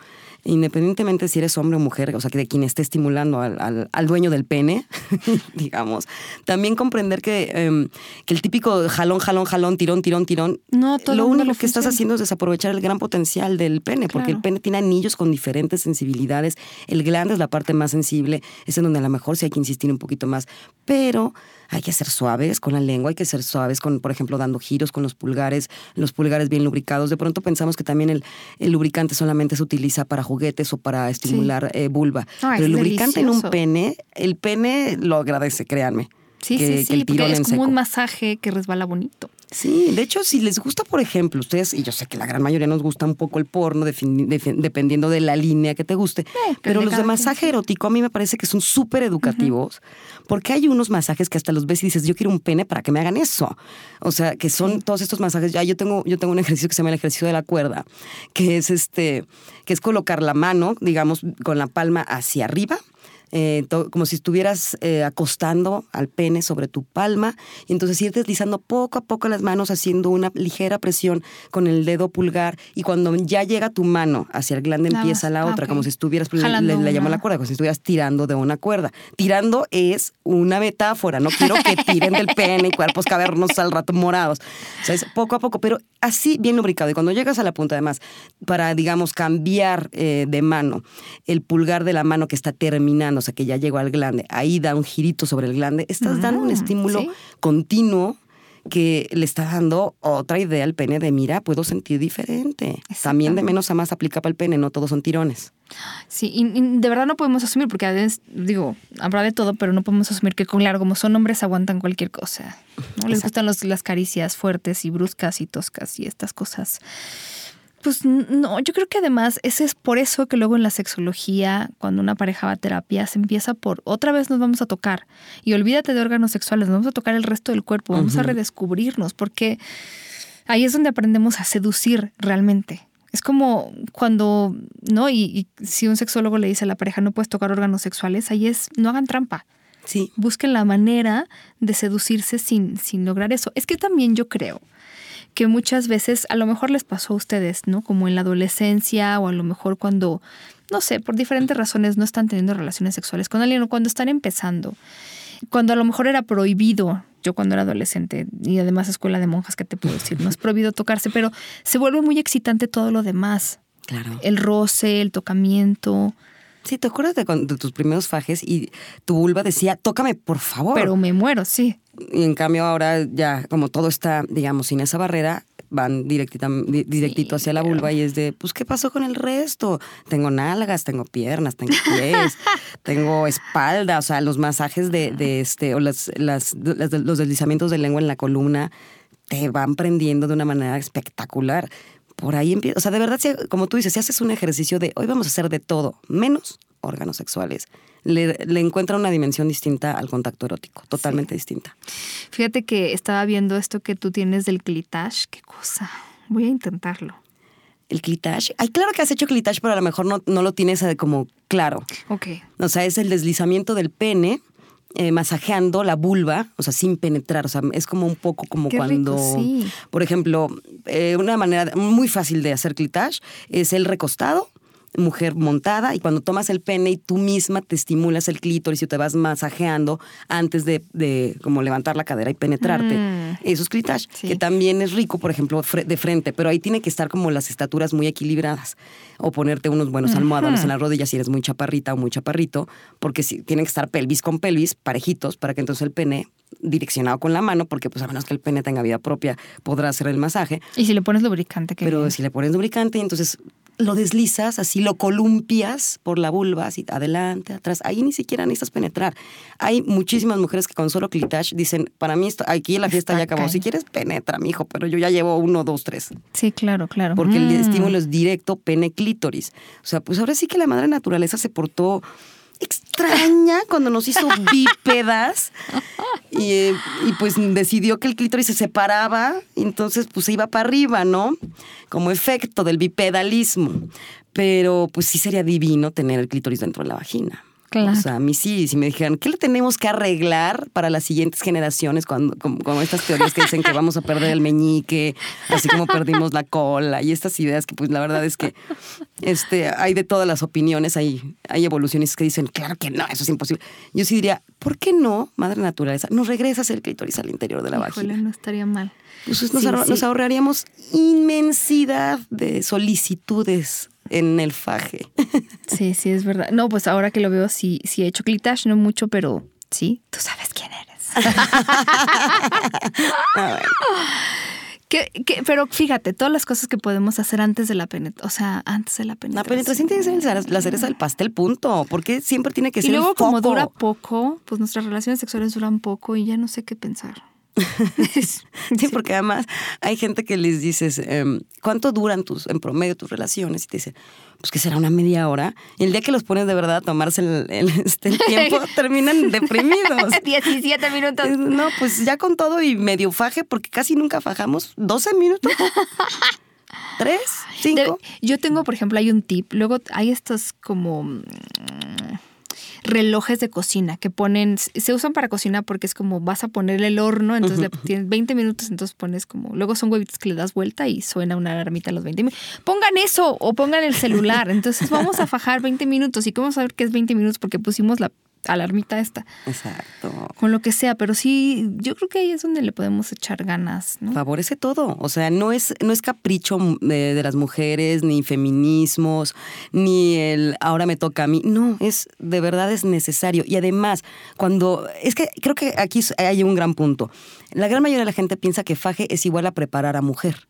independientemente si eres hombre o mujer, o sea, que de quien esté estimulando al, al, dueño del pene, digamos, también comprender que, em, que, el típico jalón, jalón, jalón, tirón, tirón, tirón, no, todo lo único que estás haciendo es desaprovechar el gran potencial del pene, porque el pene tiene anillos con diferentes sensibilidades, el glande es la parte más sensible, es en donde a lo mejor sí hay que insistir un poquito más, pero hay que ser suaves con la lengua, hay que ser suaves con, por ejemplo, dando giros con los pulgares, los pulgares bien lubricados. De pronto pensamos que también el, el lubricante solamente se utiliza para juguetes o para estimular eh, vulva. Pero el lubricante en un pene, el pene lo agradece, créanme.
Sí, sí, sí, porque es como un masaje que resbala bonito.
Sí, de hecho, si les gusta, por ejemplo, ustedes, y yo sé que la gran mayoría nos gusta un poco el porno, dependiendo de la línea que te guste, eh, pero los de masaje erótico a mí me parece que son súper educativos, porque hay unos masajes que hasta los ves y dices, yo quiero un pene para que me hagan eso. O sea, que son todos estos masajes. Ya yo tengo, yo tengo un ejercicio que se llama el ejercicio de la cuerda, que es este, que es colocar la mano, digamos, con la palma hacia arriba eh, como si estuvieras eh, acostando al pene sobre tu palma, y entonces ir deslizando poco a poco las manos, haciendo una ligera presión con el dedo pulgar, y cuando ya llega tu mano hacia el glande empieza la otra, como si estuvieras, pues, le, le, llamo la cuerda, como si estuvieras tirando de una cuerda. Tirando es una metáfora, no quiero que tiren del pene y cuerpos cavernos al rato morados. O sea, es poco a poco, pero así bien lubricado. Y cuando llegas a la punta, además, para, digamos, cambiar eh, de mano, el pulgar de la mano que está terminando, o sea, que ya llegó al glande, ahí da un girito sobre el glande, estás dando un estímulo continuo que le está dando otra idea al pene de, mira, puedo sentir diferente. También de menos a más aplica para el pene, no todos son tirones.
Sí, y, de verdad no podemos asumir, porque a veces, digo, habrá de todo, pero no podemos asumir que, claro, como son hombres, aguantan cualquier cosa. ¿no? Les gustan los, las caricias fuertes y bruscas y toscas y estas cosas. Pues no, yo creo que además ese es por eso que luego en la sexología, cuando una pareja va a terapia, se empieza por otra vez nos vamos a tocar y olvídate de órganos sexuales, nos vamos a tocar el resto del cuerpo, vamos a redescubrirnos, porque ahí es donde aprendemos a seducir realmente. Es como cuando, ¿no? Y, si un sexólogo le dice a la pareja no puedes tocar órganos sexuales, ahí es no hagan trampa.
Sí.
Busquen la manera de seducirse sin, sin lograr eso. Es que también yo creo que muchas veces a lo mejor les pasó a ustedes, ¿no? Como en la adolescencia o a lo mejor cuando, no sé, por diferentes razones no están teniendo relaciones sexuales con alguien o cuando están empezando. Cuando a lo mejor era prohibido, yo cuando era adolescente y además escuela de monjas, ¿qué te puedo decir? No es prohibido tocarse, pero se vuelve muy excitante todo lo demás.
Claro.
El roce, el tocamiento.
Sí, ¿te acuerdas de, de, tus primeros fajes y tu vulva decía, tócame, por favor?
Pero me muero, sí.
Y en cambio ahora ya como todo está, digamos, sin esa barrera, van directito hacia la vulva y es de, pues, ¿qué pasó con el resto? Tengo nalgas, tengo piernas, tengo pies, tengo espalda, o sea, los masajes de, este, o las, las, los deslizamientos de lengua en la columna te van prendiendo de una manera espectacular. Por ahí empieza, o sea, de verdad, como tú dices, si haces un ejercicio de, hoy vamos a hacer de todo, menos órganos sexuales le, encuentra una dimensión distinta al contacto erótico, totalmente distinta.
Fíjate que estaba viendo esto que tú tienes del clitage, qué cosa. Voy a intentarlo.
El clitage. Ay, claro que has hecho clitage, pero a lo mejor no, no lo tienes eh, como claro.
Ok.
O sea, es el deslizamiento del pene. Eh, masajeando la vulva, o sea, sin penetrar, o sea, es como un poco como cuando, por ejemplo, eh, una manera muy fácil de hacer clitage es el recostado, mujer montada y cuando tomas el pene y tú misma te estimulas el clítoris y te vas masajeando antes de, como levantar la cadera y penetrarte. Mm. Eso es clitage, que también es rico, por ejemplo, de frente, pero ahí tiene que estar como las estaturas muy equilibradas o ponerte unos buenos almohadones en las rodillas si eres muy chaparrita o muy chaparrito, porque si, tienen que estar pelvis con pelvis, parejitos, para que entonces el pene direccionado con la mano, porque pues a menos que el pene tenga vida propia, podrá hacer el masaje.
Y si le pones lubricante,
que Pero si le pones lubricante, entonces lo deslizas, así lo columpias por la vulva, así adelante, atrás. Ahí ni siquiera necesitas penetrar. Hay muchísimas mujeres que con solo clitage dicen, para mí esto, aquí la fiesta ya acabó. Si quieres, penetra, mijo, pero yo ya llevo uno, dos, tres.
Sí, claro, claro.
Porque el mm. estímulo es directo, pene clítoris. O sea, pues ahora sí que la madre naturaleza se portó extraña cuando nos hizo bípedas y, y, pues decidió que el clítoris se separaba, y entonces pues se iba para arriba, ¿no? Como efecto del bipedalismo. Pero pues sí sería divino tener el clítoris dentro de la vagina. O sea, a mí sí, si me dijeran, ¿qué le tenemos que arreglar para las siguientes generaciones cuando, como, estas teorías que dicen que vamos a perder el meñique, así como perdimos la cola y estas ideas que pues la verdad es que este, hay de todas las opiniones, hay, hay evolucionistas que dicen, claro que no, eso es imposible. Yo sí diría, ¿por qué no, madre naturaleza, nos regresas el clítoris al interior de la vagina?
no estaría mal.
Pues nos, nos ahorraríamos inmensidad de solicitudes en el faje.
Sí, sí, es verdad. No, pues ahora que lo veo, sí, sí he hecho clitage, no mucho, pero sí, tú sabes quién eres. Ah, pero fíjate, todas las cosas que podemos hacer antes de la penetración, o sea, antes de la penetración.
La penetración tiene que ser la cereza del pastel, punto. Porque siempre tiene que ser.
Y luego, como dura poco, pues nuestras relaciones sexuales duran poco y ya no sé qué pensar.
sí, porque además hay gente que les dices, em, ¿cuánto duran tus, en promedio tus relaciones? Y te dicen, pues que será una media hora. Y el día que los pones de verdad a tomarse el, este, tiempo, terminan deprimidos.
17 minutos.
No, pues ya con todo y medio faje, porque casi nunca fajamos. 12 minutos. ¿Tres? ¿Cinco?
yo tengo, por ejemplo, hay un tip. Luego hay estos como relojes de cocina que ponen, se usan para cocina porque es como vas a ponerle el horno, entonces le tienes 20 minutos, entonces pones como, luego son huevitos que le das vuelta y suena una alarmita a los 20 minutos. Pongan eso o pongan el celular, entonces vamos a fajar 20 minutos y cómo saber que es 20 minutos porque pusimos la alarmita esta.
Exacto.
Con lo que sea, pero sí, yo creo que ahí es donde le podemos echar ganas. ¿no?
Favorece todo. O sea, no es, no es capricho de, de, las mujeres, ni feminismos, ni el ahora me toca a mí. No, es de verdad es necesario. Y además, cuando. Es que creo que aquí hay un gran punto. La gran mayoría de la gente piensa que faje es igual a preparar a mujer.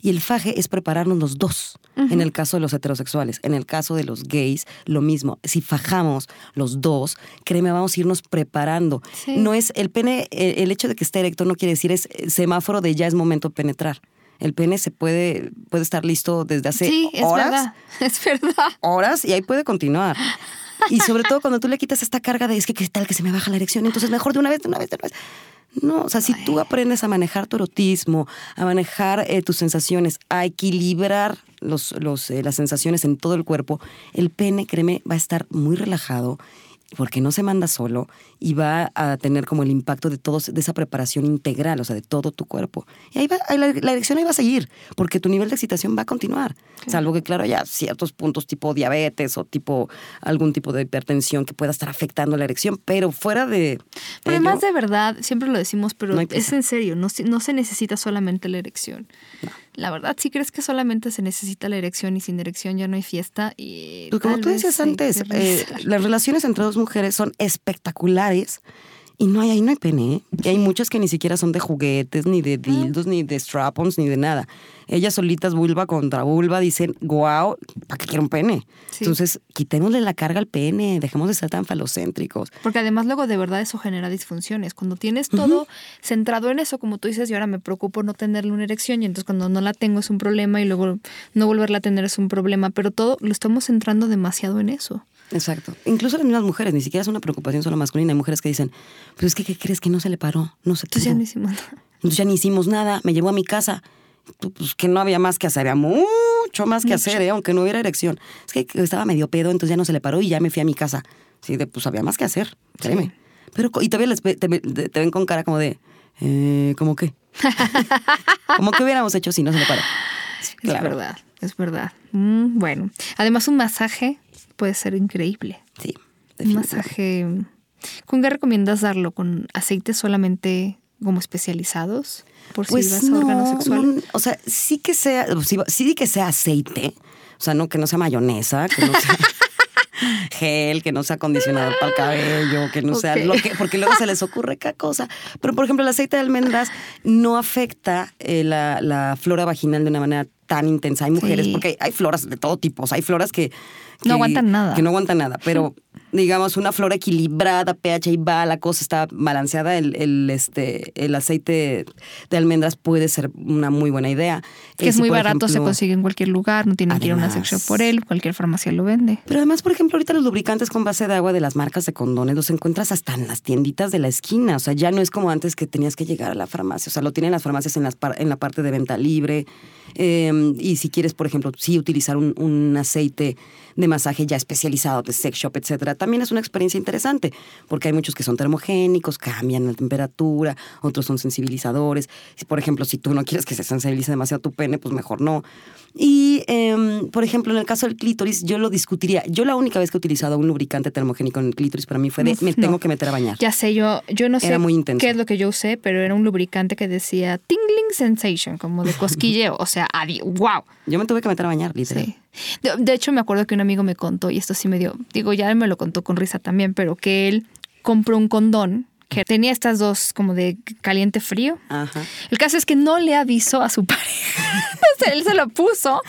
Y el faje es prepararnos los dos, en el caso de los heterosexuales. En el caso de los gays, lo mismo. Si fajamos los dos, créeme, vamos a irnos preparando. No es el pene, el, hecho de que esté erecto no quiere decir es semáforo de ya es momento de penetrar el pene se puede, puede estar listo desde hace
sí, es
horas.
Verdad, es verdad.
Horas y ahí puede continuar. Y sobre todo cuando tú le quitas esta carga de es que qué tal que se me baja la erección, entonces mejor de una vez, de una vez, de una vez. No, o sea, si tú aprendes a manejar tu erotismo, a manejar eh, tus sensaciones, a equilibrar los, los, eh, las sensaciones en todo el cuerpo, el pene, créeme, va a estar muy relajado porque no se manda solo y va a tener como el impacto de todos de esa preparación integral, o sea, de todo tu cuerpo. Y ahí va, la, erección ahí va a seguir, porque tu nivel de excitación va a continuar. Salvo que, claro, ya ciertos puntos tipo diabetes o tipo algún tipo de hipertensión que pueda estar afectando la erección, pero fuera de.
además, de verdad, siempre lo decimos, pero es en serio, no, no se necesita solamente la erección. No. La verdad, si crees que solamente se necesita la erección y sin erección ya no hay fiesta. Y
como tú decías antes, eh, las relaciones entre dos mujeres son espectaculares y no hay ahí, no hay pene. ¿eh? Y hay muchas que ni siquiera son de juguetes, ni de dildos, ni de strap-ons, ni de nada. Ellas solitas, vulva contra vulva, dicen, wow, ¿para qué quiero un pene? Entonces, quitémosle la carga al pene, dejemos de ser tan falocéntricos.
Porque además luego de verdad eso genera disfunciones. Cuando tienes todo centrado en eso, como tú dices, y ahora me preocupo no tenerle una erección, y entonces cuando no la tengo es un problema, y luego no volverla a tener es un problema, pero todo lo estamos centrando demasiado en eso.
Exacto. Incluso las mismas mujeres, ni siquiera es una preocupación solo masculina. Hay mujeres que dicen, pero es que, ¿qué crees que no se le paró? No se
Entonces ya no hicimos nada.
Entonces ya ni hicimos nada, me llevó a mi casa. Pues que no había más que hacer, había mucho más que hacer, ¿eh? aunque no hubiera erección. Es que estaba medio pedo, entonces ya no se le paró y ya me fui a mi casa. Sí, de, pues había más que hacer, créeme. Pero, y todavía les, te, ven con cara como de, eh, ¿cómo qué? como que hubiéramos hecho si no se le paró.
claro. Es verdad, es verdad. Mm, bueno, además un masaje puede ser increíble.
Sí.
Un masaje. ¿Con qué recomiendas darlo? ¿Con aceites solamente como especializados? Por si pues vas a órgano sexual.
o sea, sí que sea, sí, que sea aceite. O sea, no que no sea mayonesa, que no sea gel, que no sea acondicionador para el cabello, que no sea lo que, porque luego se les ocurre cada cosa. Pero, por ejemplo, el aceite de almendras no afecta eh, la, la, flora vaginal de una manera tan intensa. Hay mujeres, porque hay, floras de todo tipo. O sea, hay floras que,
no aguantan nada.
Que no aguantan nada. Pero, digamos, una flora equilibrada, pH y va, la cosa está balanceada. El, el, este, el aceite de almendras puede ser una muy buena idea.
Que es muy barato, se consigue en cualquier lugar, no tienen que ir a una sección por él, cualquier farmacia lo vende.
Pero además, por ejemplo, ahorita los lubricantes con base de agua de las marcas de condones los encuentras hasta en las tienditas de la esquina. O sea, ya no es como antes que tenías que llegar a la farmacia. O sea, lo tienen las farmacias en, las en la parte de venta libre. Eh, Em, y si quieres, por ejemplo, sí utilizar un, un aceite de masaje ya especializado, de sex shop, etcétera, también es una experiencia interesante, porque hay muchos que son termogénicos, cambian la temperatura, otros son sensibilizadores. Si, por ejemplo, si tú no quieres que se sensibilice demasiado tu pene, pues mejor no. Y, em, por ejemplo, en el caso del clítoris, yo lo discutiría. Yo la única vez que he utilizado un lubricante termogénico en el clítoris para mí fue de, me tengo que meter a bañar.
Ya sé, yo, yo no sé
muy
qué es lo que yo usé, pero era un lubricante que decía tingling sensation, como de cosquilleo. o sea, wow.
Yo me tuve que meter a bañar, literal.
Sí. De, hecho, me acuerdo que un amigo me contó, y esto sí me dio, digo, ya me lo contó con risa también, pero que él compró un condón que tenía estas dos como de caliente frío.
Ajá.
El caso es que no le avisó a su pareja. Entonces él se lo puso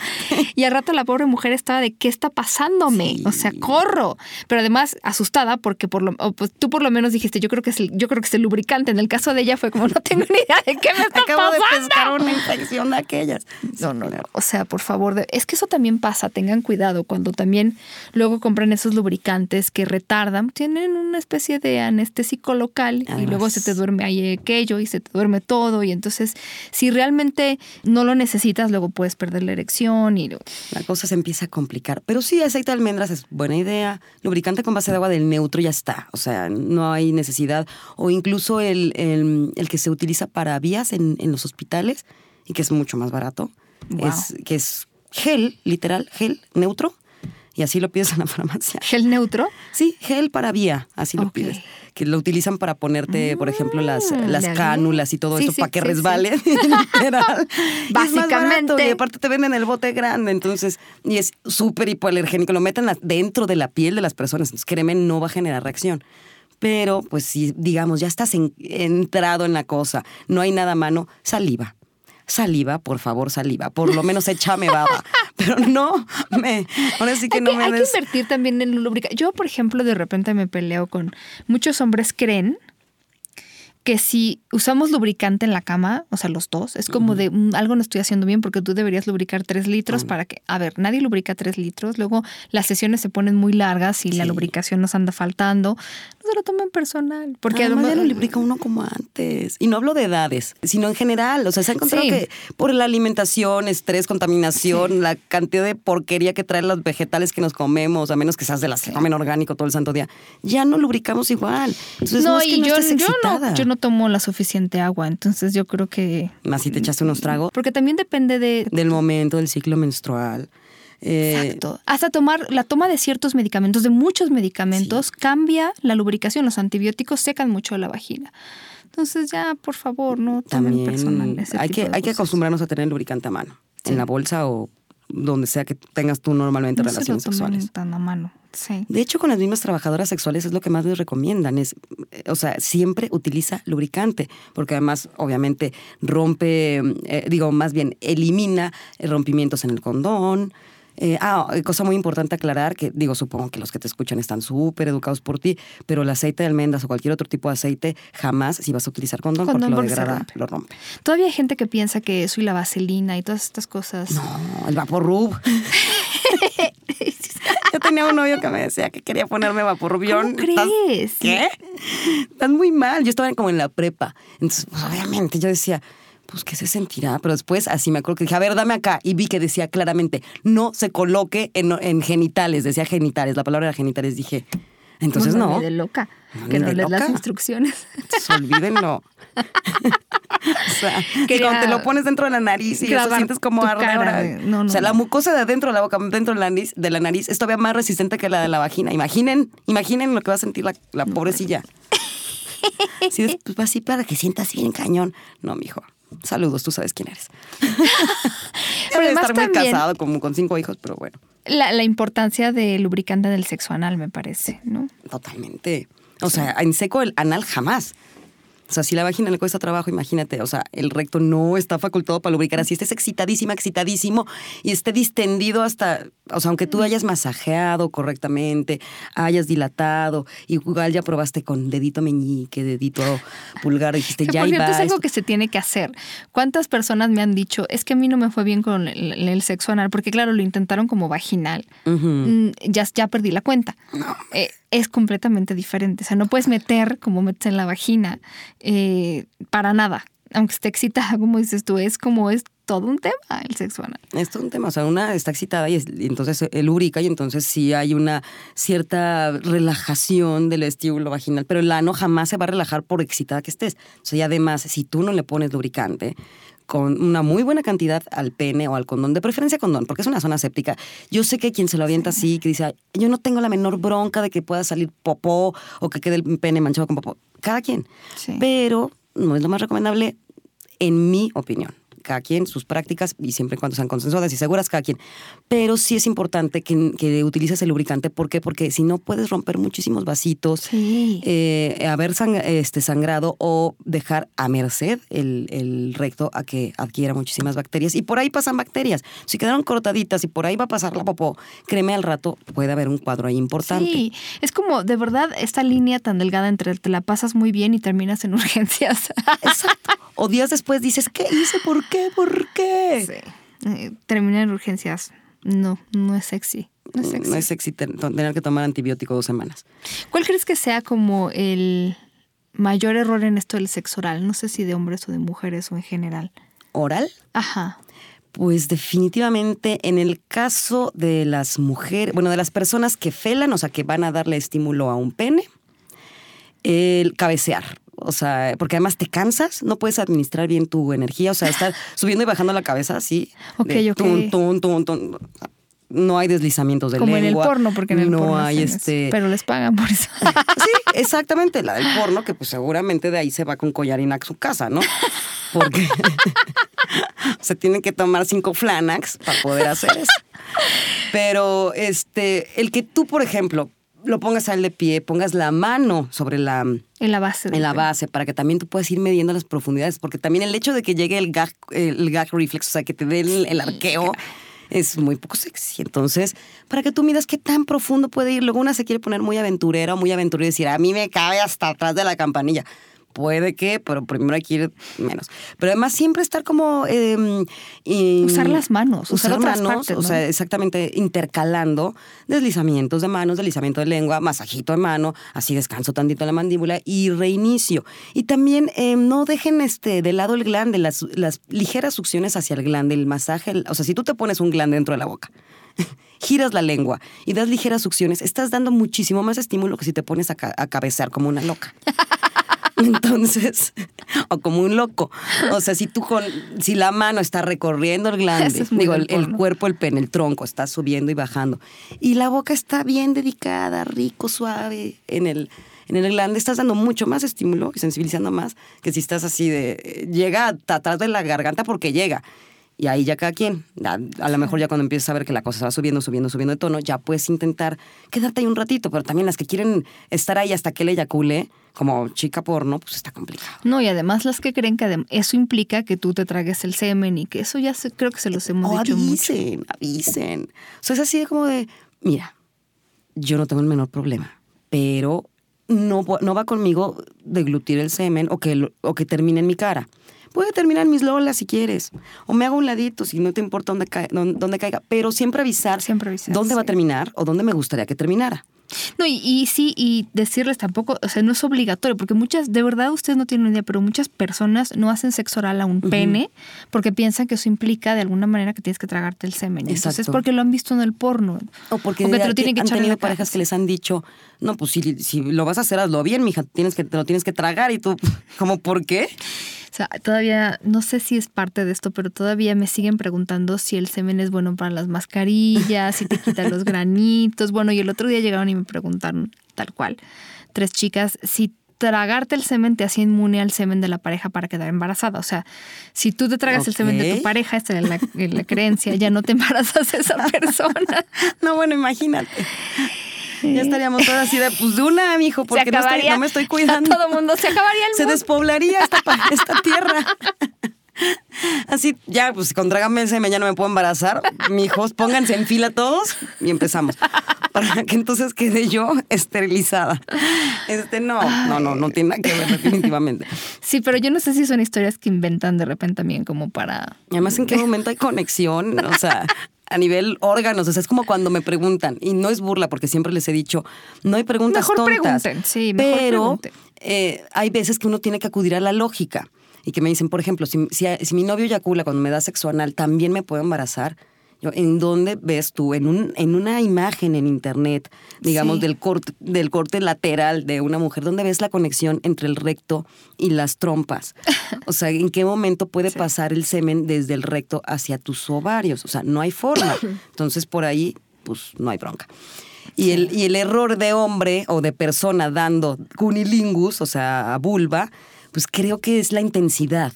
y al rato la pobre mujer estaba de ¿qué está pasándome?
Sí.
O sea, corro. Pero además asustada porque por lo, pues, tú por lo menos dijiste yo creo que es el, yo creo que es el lubricante. En el caso de ella fue como no tengo ni idea de qué me está
Acabo de
pasando.
pescar una infección de aquellas.
No, no, no. O sea, por favor, de- es que eso también pasa, tengan cuidado cuando también luego compran esos lubricantes que retardan, tienen una especie de anestésico local y
Además.
luego se te duerme ahí aquello y se te duerme todo y entonces si realmente no lo necesitas, luego puedes perder la erección y
La cosa se empieza a complicar. Pero sí, aceite de almendras es buena idea. Lubricante con base de agua del neutro ya está. O sea, no hay necesidad. O incluso el, el- el que se utiliza para vías en, en los hospitales y que es mucho más barato.
Wow.
Es, que es gel, literal, gel neutro. Y así lo pides en la farmacia.
gel neutro.
Sí, gel para vía, así lo pides. Que lo utilizan para ponerte, por ejemplo, las,
Mm,
las cánulas y todo
Sí,
eso
sí,
para que
sí,
resbale. literal. Y
Básicamente.
y aparte te venden el bote grande, entonces, y es súper hipoalergénico. Lo meten dentro de la piel de las personas. Entonces, créeme, no va a generar reacción. Pero, pues, si, digamos, ya estás en- entrado en la cosa, no hay nada a mano, saliva. Saliva, por favor, saliva. Por lo menos échame baba. Pero no, me, ahora sí que
hay
no
que,
me
hay que invertir también en un lubricante. Yo, por ejemplo, de repente me peleo con muchos hombres creen que si usamos lubricante en la cama, o sea, los dos, es como de "Mm, algo no estoy haciendo bien porque tú deberías lubricar tres litros para que, a ver, nadie lubrica tres litros, luego las sesiones se ponen muy largas y la lubricación nos anda faltando. No se lo tomen personal, porque
Además, ya no lubrica uno como antes. Y no hablo de edades, sino en general. O sea, se ha encontrado
Sí.
que por la alimentación, estrés, contaminación, la cantidad de porquería que traen los vegetales que nos comemos, a menos que seas de las que comen orgánico todo el santo día, ya no lubricamos igual. Entonces, no, es que
y
no
yo,
estés
yo
excitada.
no, yo no tomo la suficiente agua, entonces yo creo que...
Más si te echaste unos tragos
Porque también depende de,
del momento del ciclo menstrual. Eh,
Exacto. Hasta tomar la toma de ciertos medicamentos, de muchos medicamentos, cambia la lubricación. Los antibióticos secan mucho la vagina. Entonces ya, por favor, no tomen personal
también
ese
hay
tipo
que,
de
hay que acostumbrarnos a tener lubricante a mano,
Sí.
en la bolsa o donde sea que tengas tú normalmente
No se lo
relaciones sexuales.
tan a mano. Sí.
De hecho, con las mismas trabajadoras sexuales es lo que más les recomiendan. Es, eh, o sea, siempre utiliza lubricante, porque además, obviamente, rompe, eh, digo, más bien, elimina eh, rompimientos en el condón. Eh, ah, eh, cosa muy importante aclarar, que digo, supongo que los que te escuchan están súper educados por ti, pero el aceite de almendras o cualquier otro tipo de aceite, jamás, si vas a utilizar condón,
Condón
porque lo
porque
degrada,
rompe.
lo rompe.
Todavía hay gente que piensa que eso y la vaselina y todas estas cosas.
No, el Vaporrub. Yo tenía un novio que me decía que quería ponerme Vaporrub. Yo,
¿Cómo
¿estás-
crees?
¿Qué? Estás muy mal. Yo estaba como en la prepa. Entonces, pues, obviamente, yo decía, pues, ¿qué se sentirá? Pero después, así me acuerdo que dije, a ver, dame acá. Y vi que decía claramente, no se coloque en, en genitales. Decía genitales. La palabra era genitales. Dije, entonces
Uno
no.
de loca.
No,
que no lees las instrucciones.
Entonces, olvídenlo. o sea, que cuando te lo pones dentro de la nariz y eso sientes como ardor.
no, no,
o sea, la mucosa de adentro de la boca, dentro de la nariz, de la nariz es todavía más resistente que la de la vagina. Imaginen, imaginen lo que va a sentir la, la pobrecilla. Sí, es- pues así para que sientas bien cañón. No, mijo. Saludos, tú sabes quién eres. De
además
estar muy
también-
casado, como con cinco hijos, pero bueno,
La, la importancia del lubricante del sexo anal, me parece, ¿no?
totalmente. O sea, en seco el anal jamás. O sea, si la vagina le cuesta trabajo, imagínate, o sea, el recto no está facultado para lubricar. Así estés excitadísima, excitadísimo y esté distendido hasta, o sea, aunque tú hayas masajeado correctamente, hayas dilatado, igual ya probaste con dedito meñique, dedito pulgar, dijiste,
Que,
ya
por cierto, es algo
esto".
que se tiene que hacer. ¿Cuántas personas me han dicho, es que a mí no me fue bien con el, el sexo anal? Porque claro, lo intentaron como vaginal. Mm, ya, ya perdí la cuenta. Eh, es completamente diferente. O sea, no puedes meter como metes en la vagina eh, para nada. Aunque esté excitada, como dices tú, es como es todo un tema el sexo anal.
Es todo un tema. O sea, una está excitada y, entonces el lubrica y entonces sí hay una cierta relajación del estíbulo vaginal, pero el ano jamás se va a relajar por excitada que estés. O sea, y además, si tú no le pones lubricante, con una muy buena cantidad al pene o al condón, de preferencia condón, porque es una zona séptica. Yo sé que quien se lo avienta así, que dice, yo no tengo la menor bronca de que pueda salir popó o que quede el pene manchado con popó. Cada quien. Pero no es lo más recomendable en mi opinión cada quien sus prácticas y siempre y cuando sean consensuadas y seguras cada quien. Pero sí es importante que, que utilices el lubricante. ¿Por qué? Porque si no puedes romper muchísimos vasitos, eh, haber este, sangrado o dejar a merced el, recto a que adquiera muchísimas bacterias. Y por ahí pasan bacterias. Si quedaron cortaditas y por ahí va a pasar la popó, créeme al rato puede haber un cuadro ahí importante.
Sí, es como de verdad esta línea tan delgada entre te la pasas muy bien y terminas en urgencias.
Exacto. O días después dices, ¿qué hice? ¿Por qué? ¿Por qué?
Sí. Eh, terminar en urgencias. No, no es sexy.
No es sexy, no es sexy tener que tomar antibiótico dos semanas.
¿Cuál crees que sea como el mayor error en esto del sexo oral? No sé si de hombres o de mujeres o en general.
¿Oral?
Ajá.
Pues definitivamente en el caso de las mujeres, bueno, de las personas que felan, o sea, que van a darle estímulo a un pene, el cabecear. O sea, porque además te cansas, no puedes administrar bien tu energía, o sea, estar subiendo y bajando la cabeza así.
Ok, ok.
no hay deslizamientos de
Como
en
el porno, porque en el
no
porno
hay este.
Pero les pagan por eso.
sí, exactamente, la del porno, que pues seguramente de ahí se va con collarín a su casa, ¿no? Porque se tienen que tomar cinco flanax para poder hacer eso. Pero este, el que tú, por ejemplo, lo pongas al de pie, pongas la mano sobre la...
En la base.
En la base, para que también tú puedas ir midiendo las profundidades, porque también el hecho de que llegue el gag, el gag reflex, o sea, que te dé el, arqueo, es muy poco sexy. Entonces, para que tú midas qué tan profundo puede ir, luego una se quiere poner muy aventurera o muy aventurera y decir, a mí me cabe hasta atrás de la campanilla puede que, pero primero hay que ir menos. Pero además siempre estar como...
Em, usar las manos, usar, manos, o
sea, exactamente intercalando deslizamientos de manos, deslizamiento de lengua, masajito de mano, así descanso tantito la mandíbula y reinicio. Y también em, no dejen este de lado el glande, las, las ligeras succiones hacia el glande, el masaje, o sea, si tú te pones un glande dentro de la boca giras la lengua y das ligeras succiones, estás dando muchísimo más estímulo que si te pones a, a cabecear como una loca. Entonces, o como un loco. O sea, si tú con, si la mano está recorriendo el glande, digo, el, cuerpo, el pene, el tronco está subiendo y bajando, y la boca está bien dedicada, rico, suave, en el, en el glande estás dando mucho más estímulo y sensibilizando más que si estás así de, llega atrás de la garganta porque llega. Y ahí ya cada quien, a, lo mejor ya cuando empiezas a ver que la cosa se va subiendo, subiendo, subiendo de tono, ya puedes intentar quedarte ahí un ratito, pero también las que quieren estar ahí hasta que le eyacule, como chica porno, pues está complicado.
No, y además las que creen que eso implica que tú te tragues el semen y que eso ya creo que se los hemos dicho
avisen, mucho. Avisen, O sea, es así de como de, mira, yo no tengo el menor problema, pero no, no va conmigo deglutir el semen o que, o que termine en mi cara. Puede terminar mis lolas si quieres. O me hago un ladito si no te importa dónde, dónde, caiga. Pero siempre avisar,
siempre avisar
dónde va a terminar o dónde me gustaría que terminara.
No, y, sí, y decirles tampoco, o sea, no es obligatorio, porque muchas, de verdad ustedes no tienen idea, pero muchas personas no hacen sexo oral a un pene porque piensan que eso implica de alguna manera que tienes que tragarte el semen. Entonces, porque lo han visto en el porno.
O porque, te lo tienen que han tenido parejas que les han dicho, no, pues si, si lo vas a hacer, hazlo bien, mija, tienes que, te lo tienes que tragar y tú, ¿cómo por qué?
O sea, todavía, no sé si es parte de esto, pero todavía me siguen preguntando si el semen es bueno para las mascarillas, si te quita los granitos. Bueno, y el otro día llegaron y me preguntaron, tal cual, tres chicas, si tragarte el semen te hacía inmune al semen de la pareja para quedar embarazada. O sea, si tú te tragas el semen de tu pareja, esta es la, la creencia, ya no te embarazas de esa persona.
no, bueno, imagínate. Ya estaríamos todas así de, pues de una, mijo, porque no, no, me estoy cuidando.
Todo mundo se acabaría el
Se despoblaría esta, esta tierra. Así, ya, pues con trágame ya no me puedo embarazar. Mijos, pónganse en fila todos y empezamos. Para que entonces quede yo esterilizada. Este, no, no, no, no tiene nada que ver definitivamente.
Sí, pero yo no sé si son historias que inventan de repente también como para...
además, ¿en qué momento hay conexión? O sea, a nivel órganos. O sea, es como cuando me preguntan, y no es burla, porque siempre les he dicho, no hay preguntas
mejor
tontas.
Pregunten, sí, mejor
pero eh, hay veces que uno tiene que acudir a la lógica. y que me dicen, por ejemplo, si, si, mi novio eyacula cuando me da sexo anal, ¿también me puedo embarazar? ¿En dónde ves tú? En, un, en una imagen en internet, digamos, del, corte, del corte lateral de una mujer, ¿dónde ves la conexión entre el recto y las trompas? O sea, ¿en qué momento puede pasar el semen desde el recto hacia tus ovarios? O sea, no hay forma. Entonces, por ahí, pues no hay bronca. Y, el, y el error de hombre o de persona dando cunilingus, o sea, a vulva, pues creo que es la intensidad.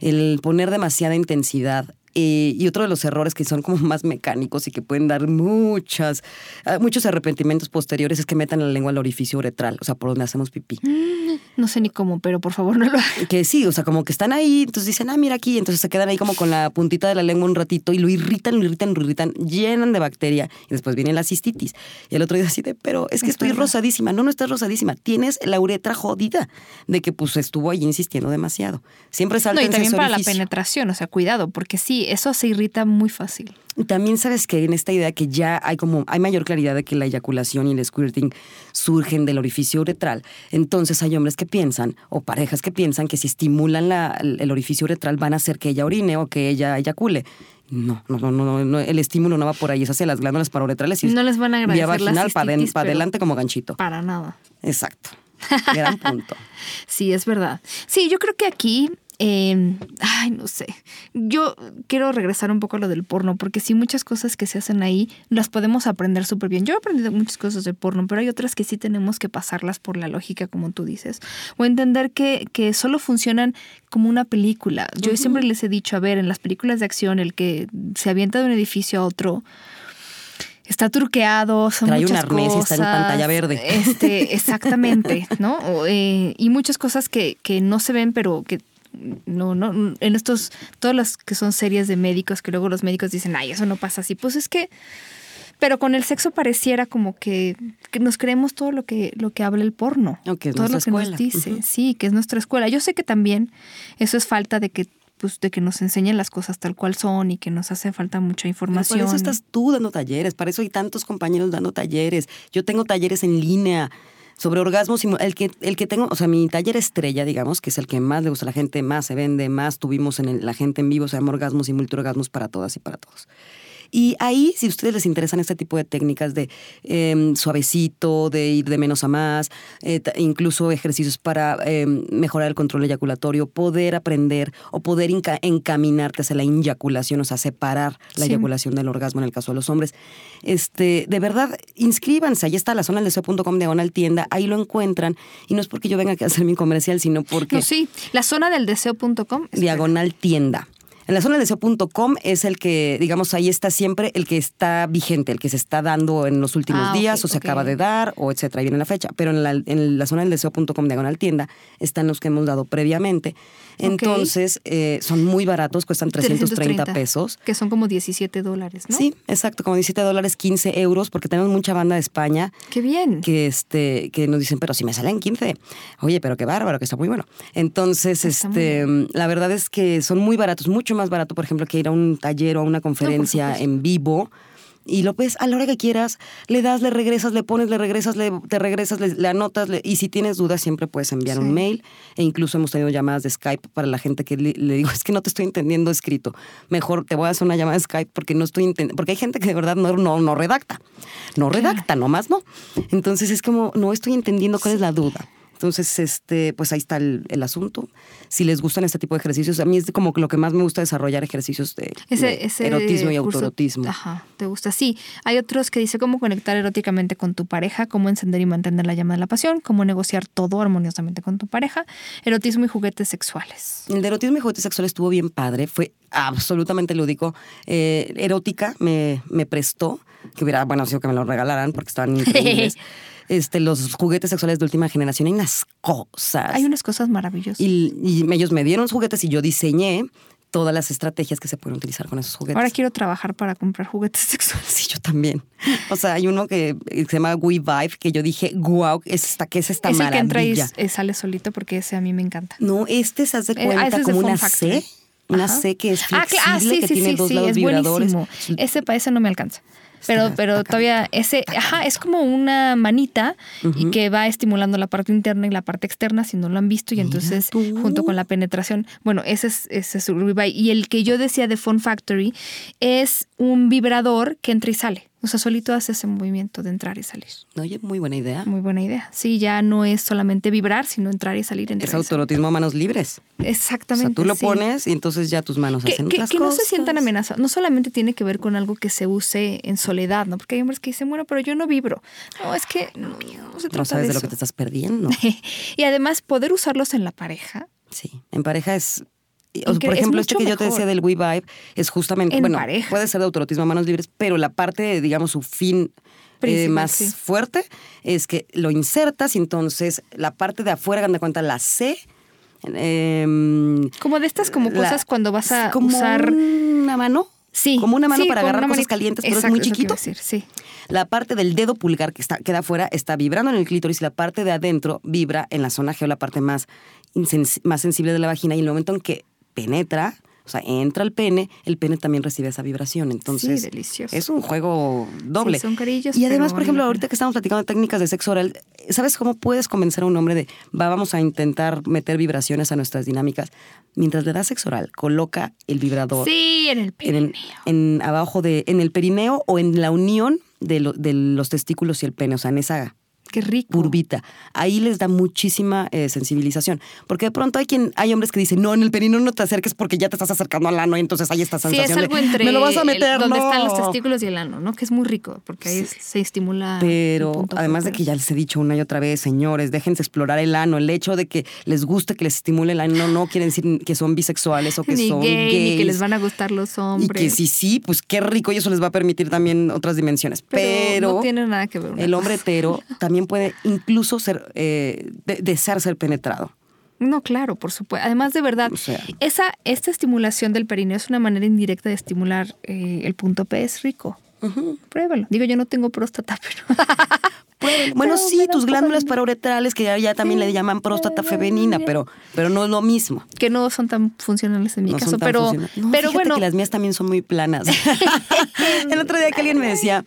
El poner demasiada intensidad eh, y otro de los errores que son como más mecánicos y que pueden dar muchas, ah, muchos arrepentimientos posteriores es que metan la lengua al orificio uretral, o sea, por donde hacemos pipí.
No sé ni cómo, pero por favor no lo hagan.
Que sí, o sea, como que están ahí, entonces dicen, ah, mira aquí, entonces se quedan ahí como con la puntita de la lengua un ratito y lo irritan, lo irritan, lo irritan, llenan de bacteria y después viene la cistitis. Y el otro día así de, pero es que estoy rosadísima. No, no estás rosadísima. Tienes la uretra jodida de que pues estuvo ahí insistiendo demasiado. Siempre salta
No, y también para la penetración, o sea, cuidado, porque sí, eso se irrita muy fácil.
También sabes que en esta idea que ya hay como hay mayor claridad de que la eyaculación y el squirting surgen del orificio uretral, entonces hay hombres que piensan o parejas que piensan que si estimulan el orificio uretral van a hacer que ella orine o que ella eyacule. No, no, no, no, el estímulo no va por ahí, es hacia las glándulas parouretrales y
no les van a agradecer vía vaginal
para adelante como ganchito.
Para nada.
Exacto. Gran punto.
sí, es verdad. Sí, yo creo que aquí eh, ay, no sé. Yo quiero regresar un poco a lo del porno, porque sí, muchas cosas que se hacen ahí las podemos aprender súper bien. Yo he aprendido muchas cosas del porno, pero hay otras que sí tenemos que pasarlas por la lógica, como tú dices. O entender que, que solo funcionan como una película. Yo siempre les he dicho, a ver, en las películas de acción, el que se avienta de un edificio a otro está truqueado, son Trae muchas un arnés y está en
pantalla verde.
Este, exactamente, ¿no? Eh, y muchas cosas que, que no se ven, pero que no, no, en estos, todas las que son series de médicos, que luego los médicos dicen, ay, eso no pasa así, pues es que, pero con el sexo pareciera como que, nos creemos todo lo que, lo que habla el porno. todo lo que nos dice, sí, que es nuestra escuela. Yo sé que también eso es falta de que pues de que nos enseñen las cosas tal cual son y que nos hace falta mucha información.
para eso estás tú dando talleres, para eso hay tantos compañeros dando talleres. Yo tengo talleres en línea sobre orgasmos, el que, el que tengo, o sea, mi taller estrella, digamos, que es el que más le gusta a la gente, más se vende, más tuvimos en la gente en vivo, se llama Orgasmos y Multiorgasmos para todas y para todos. Y ahí, si a ustedes les interesan este tipo de técnicas de em, suavecito, de ir de menos a más, eh, incluso ejercicios para em, mejorar el control eyaculatorio, poder aprender o poder encaminarte hacia la inyaculación, o sea, separar la eyaculación del orgasmo en el caso de los hombres, este, de verdad, inscríbanse. Ahí está la zona del deseo.com diagonal tienda, ahí lo encuentran. Y no es porque yo venga a hacer mi comercial, sino porque.
sí, la zona del deseo.com.
Diagonal tienda. En la zona del deseo.com es el que, digamos, ahí está siempre el que está vigente, el que se está dando en los últimos ah, días o se acaba de dar o etcétera. Ahí viene la fecha. Pero en la, en la zona del deseo.com diagonal tienda están los que hemos dado previamente. Entonces, eh, son muy baratos, cuestan 330, pesos.
Que son como 17 dólares, ¿no?
Sí, exacto, como 17 dólares, 15 euros, porque tenemos mucha banda de España.
¡Qué bien!
Que, este, que nos dicen, pero si me salen 15. Oye, pero qué bárbaro, que está muy bueno. Entonces, este, la verdad es que son muy baratos, mucho más barato, por ejemplo, que ir a un taller o a una conferencia en vivo y lo ves a la hora que quieras, le das, le regresas, le pones, le regresas, le, te regresas, le, anotas, y si tienes dudas siempre puedes enviar un mail e incluso hemos tenido llamadas de Skype para la gente que le, digo, es que no te estoy entendiendo escrito, mejor te voy a hacer una llamada de Skype porque no estoy entendiendo, porque hay gente que de verdad no, no, no redacta, no redacta, nomás no. Entonces es como, no estoy entendiendo cuál es la duda. Entonces, este, pues ahí está el, asunto. Si les gustan este tipo de ejercicios, a mí es como lo que más me gusta desarrollar ejercicios de, erotismo y autoerotismo.
Ajá, te gusta. Sí, hay otros que dice cómo conectar eróticamente con tu pareja, cómo encender y mantener la llama de la pasión, cómo negociar todo armoniosamente con tu pareja, erotismo y juguetes sexuales.
El de erotismo y juguetes sexuales estuvo bien padre, fue absolutamente lúdico. Eh, erótica me, me prestó, que hubiera, bueno, sido que me lo regalaran porque estaban increíbles. Este, los juguetes sexuales de última generación. Hay unas cosas.
Hay unas cosas maravillosas.
Y, ellos me dieron los juguetes y yo diseñé todas las estrategias que se pueden utilizar con esos juguetes.
Ahora quiero trabajar para comprar juguetes sexuales.
Sí, yo también. O sea, hay uno que se llama We Vibe que yo dije, wow, esta, ¿qué es esta maravilla?
que entra y sale solito porque ese a mí me encanta.
No, este se hace eh, ah, cuenta como una C. Una C que es ah, ah, flexible, que tiene dos lados vibradores.
Ese para ese no me alcanza. Pero, pero todavía ese, ajá, es como una manita y que va estimulando la parte interna y la parte externa si no lo han visto y entonces junto con la penetración, bueno, ese es, ese es Revive. Y el que yo decía de Phone Factory es un vibrador que entra y sale. O sea, solito hace ese movimiento de entrar y salir.
Oye, muy buena idea.
Muy buena idea. Sí, ya no es solamente vibrar, sino entrar y salir.
es autorotismo a manos libres.
Exactamente.
O sea, tú lo pones y entonces ya tus manos hacen
que,
otras
que
cosas.
no se sientan amenazados. No solamente tiene que ver con algo que se use en soledad, ¿no? Porque hay hombres que dicen, bueno, pero yo no vibro. No, es que no, no se trata
No sabes
de,
de, lo que te estás perdiendo.
y además, poder usarlos en la pareja.
Sí, en pareja es o, por
es
ejemplo, este
mucho
que yo te decía del We Vibe es justamente,
En
bueno,
pareja.
puede ser de autorotismo a manos libres, pero la parte, digamos, su fin eh, más
sí.
fuerte es que lo insertas y entonces la parte de afuera, de cuenta, la C. em,
Como de estas como
la-
cosas cuando vas a
como
usar...
una mano.
Sí.
Como una mano
sí,
para agarrar cosas
manita.
calientes, pero
Exacto,
es muy chiquito.
decir, sí.
La parte del dedo pulgar que está, queda afuera está vibrando en el clítoris y la parte de adentro vibra en la zona G o la parte más, más sensible de la vagina. Y en el momento en que penetra, o sea, entra el pene, el pene también recibe esa vibración. Entonces,
sí, delicioso.
es un juego doble.
Sí, son carillos,
y además, por ejemplo, ahorita que estamos platicando de técnicas de sexo oral, ¿sabes cómo puedes convencer a un hombre de, va, vamos a intentar meter vibraciones a nuestras dinámicas? Mientras le das sexo oral, coloca el vibrador
Sí, en el
en,
perineo.
en abajo de, en el perineo o en la unión de, lo- de los testículos y el pene, o sea, en esa
Qué rico.
curvita. Ahí les da muchísima eh, sensibilización. Porque de pronto hay quien, hay hombres que dicen, no, en el perineo no te acerques porque ya te estás acercando al ano y entonces hay esta
Sí,
sensación
es algo
de,
entre
me lo vas a
el-
meter,
donde
no".
están los testículos y el ano, ¿no? Que es muy rico, porque ahí se estimula. el
Pero además de que ya les he dicho una y otra vez, señores, déjense explorar el ano. El hecho de que les guste que les estimule el ano no quiere decir que son bisexuales o que
ni
son
gay,
gays.
ni que les van a gustar los
Y
hombres.
que sí, sí, pues qué rico y eso les va a permitir también otras dimensiones. Pero,
no tiene nada que ver.
el hombre hetero también puede incluso ser, eh, de- desear ser penetrado.
No, claro, por supuesto. Además, de verdad,
O sea.
esa, esta estimulación del perineo es una manera indirecta de estimular eh, el punto P. Es rico. Pruébalo. Digo, yo no tengo próstata, pero.
Bueno,
Pero
sí, tus glándulas parauretrales, que ya, ya también
Sí,
le llaman próstata
pero
femenina, pero, pero no es lo mismo.
que no son tan funcionales en mi
No
caso.
son tan
pero.
No,
pero bueno.
que las mías también son muy planas. el otro día que alguien me decía,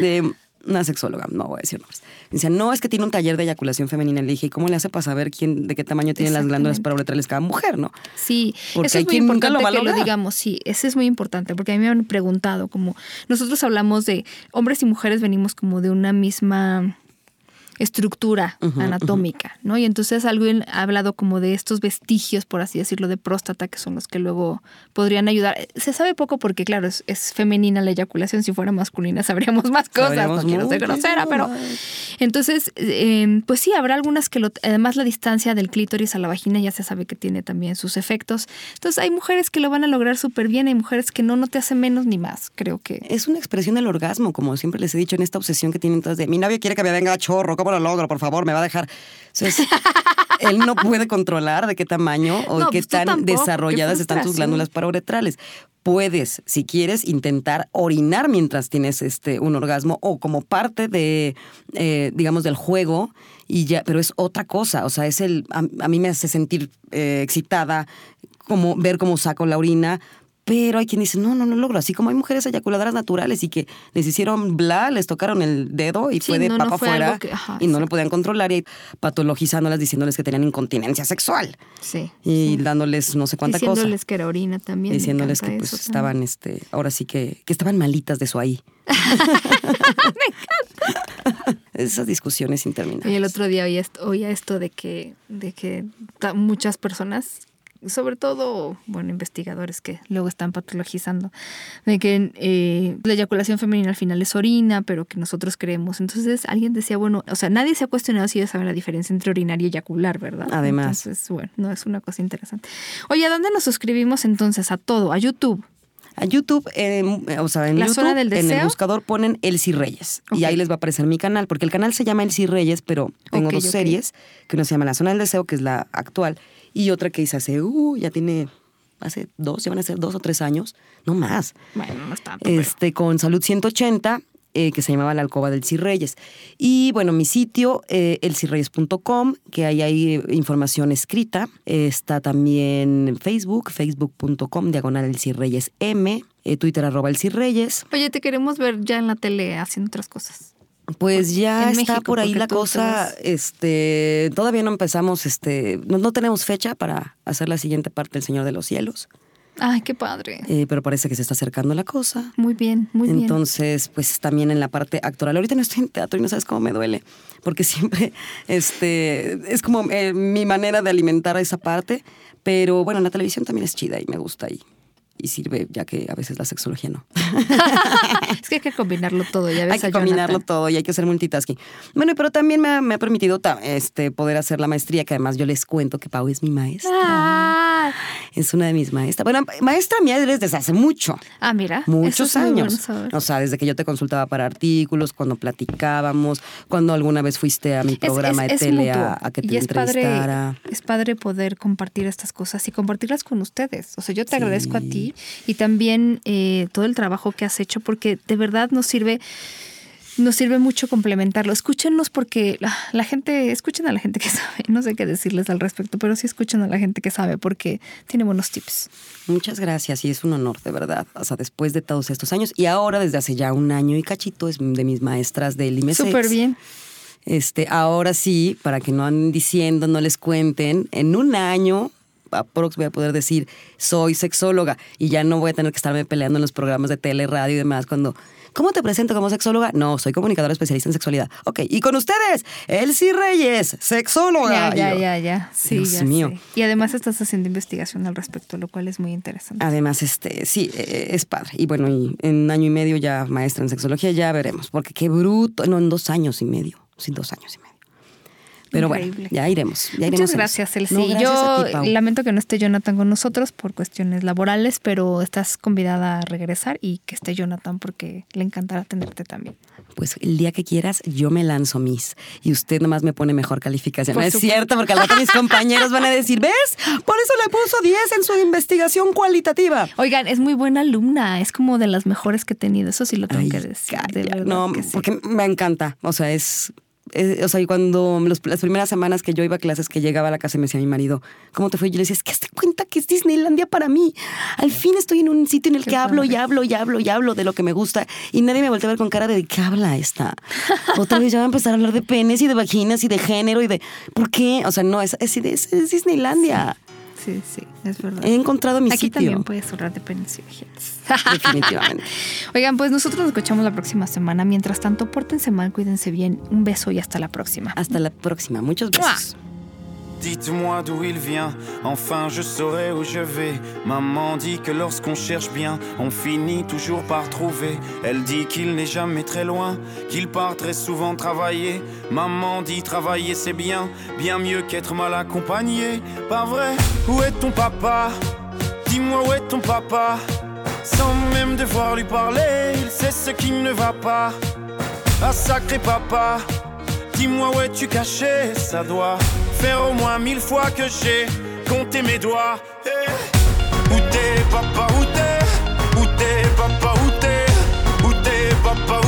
de una sexóloga, no voy a decir nombres, decía, no, es que tiene un taller de eyaculación femenina. Le dije, ¿y cómo le hace para saber quién, de qué tamaño tienen las glándulas
Exactamente.
parauretrales cada mujer, no?
Sí,
Porque
eso es muy
quien nunca lo
importante
va a
que lo digamos, sí, eso es muy importante, porque a mí me han preguntado, como nosotros hablamos de hombres y mujeres venimos como de una misma estructura anatómica, ¿no? Y entonces alguien ha hablado como de estos vestigios, por así decirlo, de próstata, que son los que luego podrían ayudar. Se sabe poco porque, claro, es, es femenina la eyaculación, si fuera masculina sabríamos más cosas,
Sabríamos
no quiero ser grosera, pero... Entonces, eh, pues sí, habrá algunas que lo, además la distancia del clítoris a la vagina ya se sabe que tiene también sus efectos. Entonces hay mujeres que lo van a lograr súper bien, hay mujeres que no, no te hacen menos ni más, creo que.
Es una expresión del orgasmo, como siempre les he dicho, en esta obsesión que tienen todas de mi novio quiere que me venga a chorro, ¿cómo lo logro? Por favor, me va a dejar. Entonces, él no puede controlar de qué tamaño o
No,
qué
pues
tan
tampoco,
desarrolladas están tus glándulas parauretrales. Puedes, si quieres, intentar orinar mientras tienes este un orgasmo o como parte de, eh, digamos, del juego y ya, pero es otra cosa. O sea, es el, a, a mí me hace sentir eh, excitada como ver cómo saco la orina. Pero hay quien dice, no, no, no logro. Así como hay mujeres eyaculadoras naturales y que les hicieron bla, les tocaron el dedo y
Sí,
fue de
no, no
papa
fue
afuera
algo que- ajá,
y no lo podían controlar y patologizándolas, diciéndoles que tenían incontinencia sexual
Sí.
y dándoles no sé cuánta cosa.
Diciéndoles que era orina también. me
Diciéndoles que
encanta
pues
eso
estaban, este, ahora sí que, que estaban malitas de su ahí. Esas discusiones interminables.
Y el otro día oía esto, oía esto de que, de que muchas personas, sobre todo, bueno, investigadores que luego están patologizando, de que eh, la eyaculación femenina al final es orina, pero que nosotros creemos. Entonces alguien decía, bueno, o sea, nadie se ha cuestionado si ellos saben la diferencia entre orinar y eyacular, ¿verdad?
Además.
Entonces, bueno, no es una cosa interesante. Oye, ¿a dónde nos suscribimos entonces? A todo, a YouTube.
A YouTube, o sea, en
¿La
YouTube,
zona del
en el
deseo?
buscador ponen Elsie Reyes. Y ahí les va a aparecer mi canal, porque el canal se llama Elsie Reyes, pero tengo
Ok,
dos series, que una se llama La Zona del Deseo, que es la actual, y otra que hice hace, uh, ya tiene, hace dos, ya van a ser dos o tres años, no más.
Bueno, no es tanto. pero-
este, con Salud 180, eh, que se llamaba La Alcoba del Cirreyes. Y bueno, mi sitio, eh, elcirreyes.com, que ahí hay eh, información escrita. Está también en Facebook, facebook.com, diagonal El Cirreyes M. eh, Twitter arroba el Reyes.
Oye, te queremos ver ya en la tele haciendo otras cosas.
Pues ya está por ahí la cosa. Este, todavía no empezamos, este, no, no, tenemos fecha para hacer la siguiente parte del Señor de los Cielos.
Ay, qué padre.
Eh, pero parece que se está acercando la cosa.
Muy bien, muy
bien. Entonces, pues también en la parte actoral. Ahorita no estoy en teatro y no sabes cómo me duele, porque siempre este, es como eh, mi manera de alimentar a esa parte. Pero bueno, la televisión también es chida y me gusta y y sirve, ya que a veces la sexología no.
es que hay que combinarlo todo, ya ves.
Hay que combinarlo todo y hay que hacer multitasking. Bueno, pero también me ha, permitido este, poder hacer la maestría, que además yo les cuento que Pau es mi maestra. Ah. Es una de mis maestras. Bueno, maestra mía desde hace mucho.
Ah, mira.
Muchos años. o sea, desde que yo te consultaba para artículos, cuando platicábamos, cuando alguna vez fuiste a mi programa de tele a, que te entrevistara.
es padre poder compartir estas cosas y compartirlas con ustedes. O sea, yo te agradezco a ti y también eh, todo el trabajo que has hecho porque de verdad nos sirve nos sirve mucho complementarlo. Escúchenos porque la, gente, escuchen a la gente que sabe. No sé qué decirles al respecto, pero sí escuchen a la gente que sabe porque tiene buenos tips.
Muchas gracias y es un honor, de verdad. O sea, después de todos estos años y ahora desde hace ya un año y cachito es de mis maestras del IMESEX.
Súper bien.
Este, ahora sí, para que no anden diciendo, no les cuenten, en un año aprox voy a poder decir soy sexóloga y ya no voy a tener que estarme peleando en los programas de tele, radio y demás cuando ¿Cómo te presento como sexóloga? No, soy comunicadora especialista en sexualidad. Ok, y con ustedes, Elsie Reyes, sexóloga.
Ya, ya, ya, ya. Sí, Dios mío. Y además estás haciendo investigación al respecto, lo cual es muy interesante.
Además, este, sí, e, es padre. Y bueno, y en un año y medio ya maestra en sexología, ya veremos, porque qué bruto, no, en dos años y medio, sin dos años y medio. Pero bueno, ya iremos. Ya
Muchas gracias, Elsie. Yo lamento que no esté Jonathan con nosotros por cuestiones laborales, pero estás convidada a regresar y que esté Jonathan porque le encantará tenerte también.
Pues el día que quieras, yo me lanzo mis y usted nomás me pone mejor calificación. no es cierto, porque al rato mis compañeros van a decir, ¿ves? Por eso le puso 10 en su investigación cualitativa.
Oigan, es muy buena alumna, es como de las mejores que he tenido, eso sí lo tengo que decir.
no, porque me encanta, o sea, es eh, o sea, y cuando las primeras semanas que yo iba a clases, que llegaba a la casa y me decía mi marido, ¿cómo te fue? Y yo le decía, es que te cuenta que es Disneylandia para mí. Al fin estoy en un sitio en el que hablo y hablo y hablo y hablo de lo que me gusta y nadie me voltea a ver con cara de ¿qué habla esta? Otra vez ya va a empezar a hablar de penes y de vaginas y de género y de ¿por qué? O sea, no, es, es, es Disneylandia.
Sí, sí, es verdad.
He encontrado mi
Aquí
sitio.
también puedes hablar de penes y
Definitivamente.
Oigan, pues nosotros nos escuchamos la próxima semana. Mientras tanto, pórtense mal, cuídense bien. Un beso y hasta la próxima.
Hasta la próxima. Muchos besos.
Dites-moi d'où il vient, enfin je saurai où je vais. Maman dit que lorsqu'on cherche bien, on finit toujours par trouver. Elle dit qu'il n'est jamais très loin, qu'il part très souvent travailler. Maman dit travailler c'est bien, bien mieux qu'être mal accompagné. Pas vrai? Où est ton papa? Dis-moi où est ton papa? Sans même devoir lui parler, il sait ce qui ne va pas. Ah sacré papa, dis-moi où es-tu caché? Ça doit faire au moins mille fois que j'ai compté mes doigts. Eh, où t'es, papa, où t'es? Où t'es, papa, où t'es? Où t'es, papa, où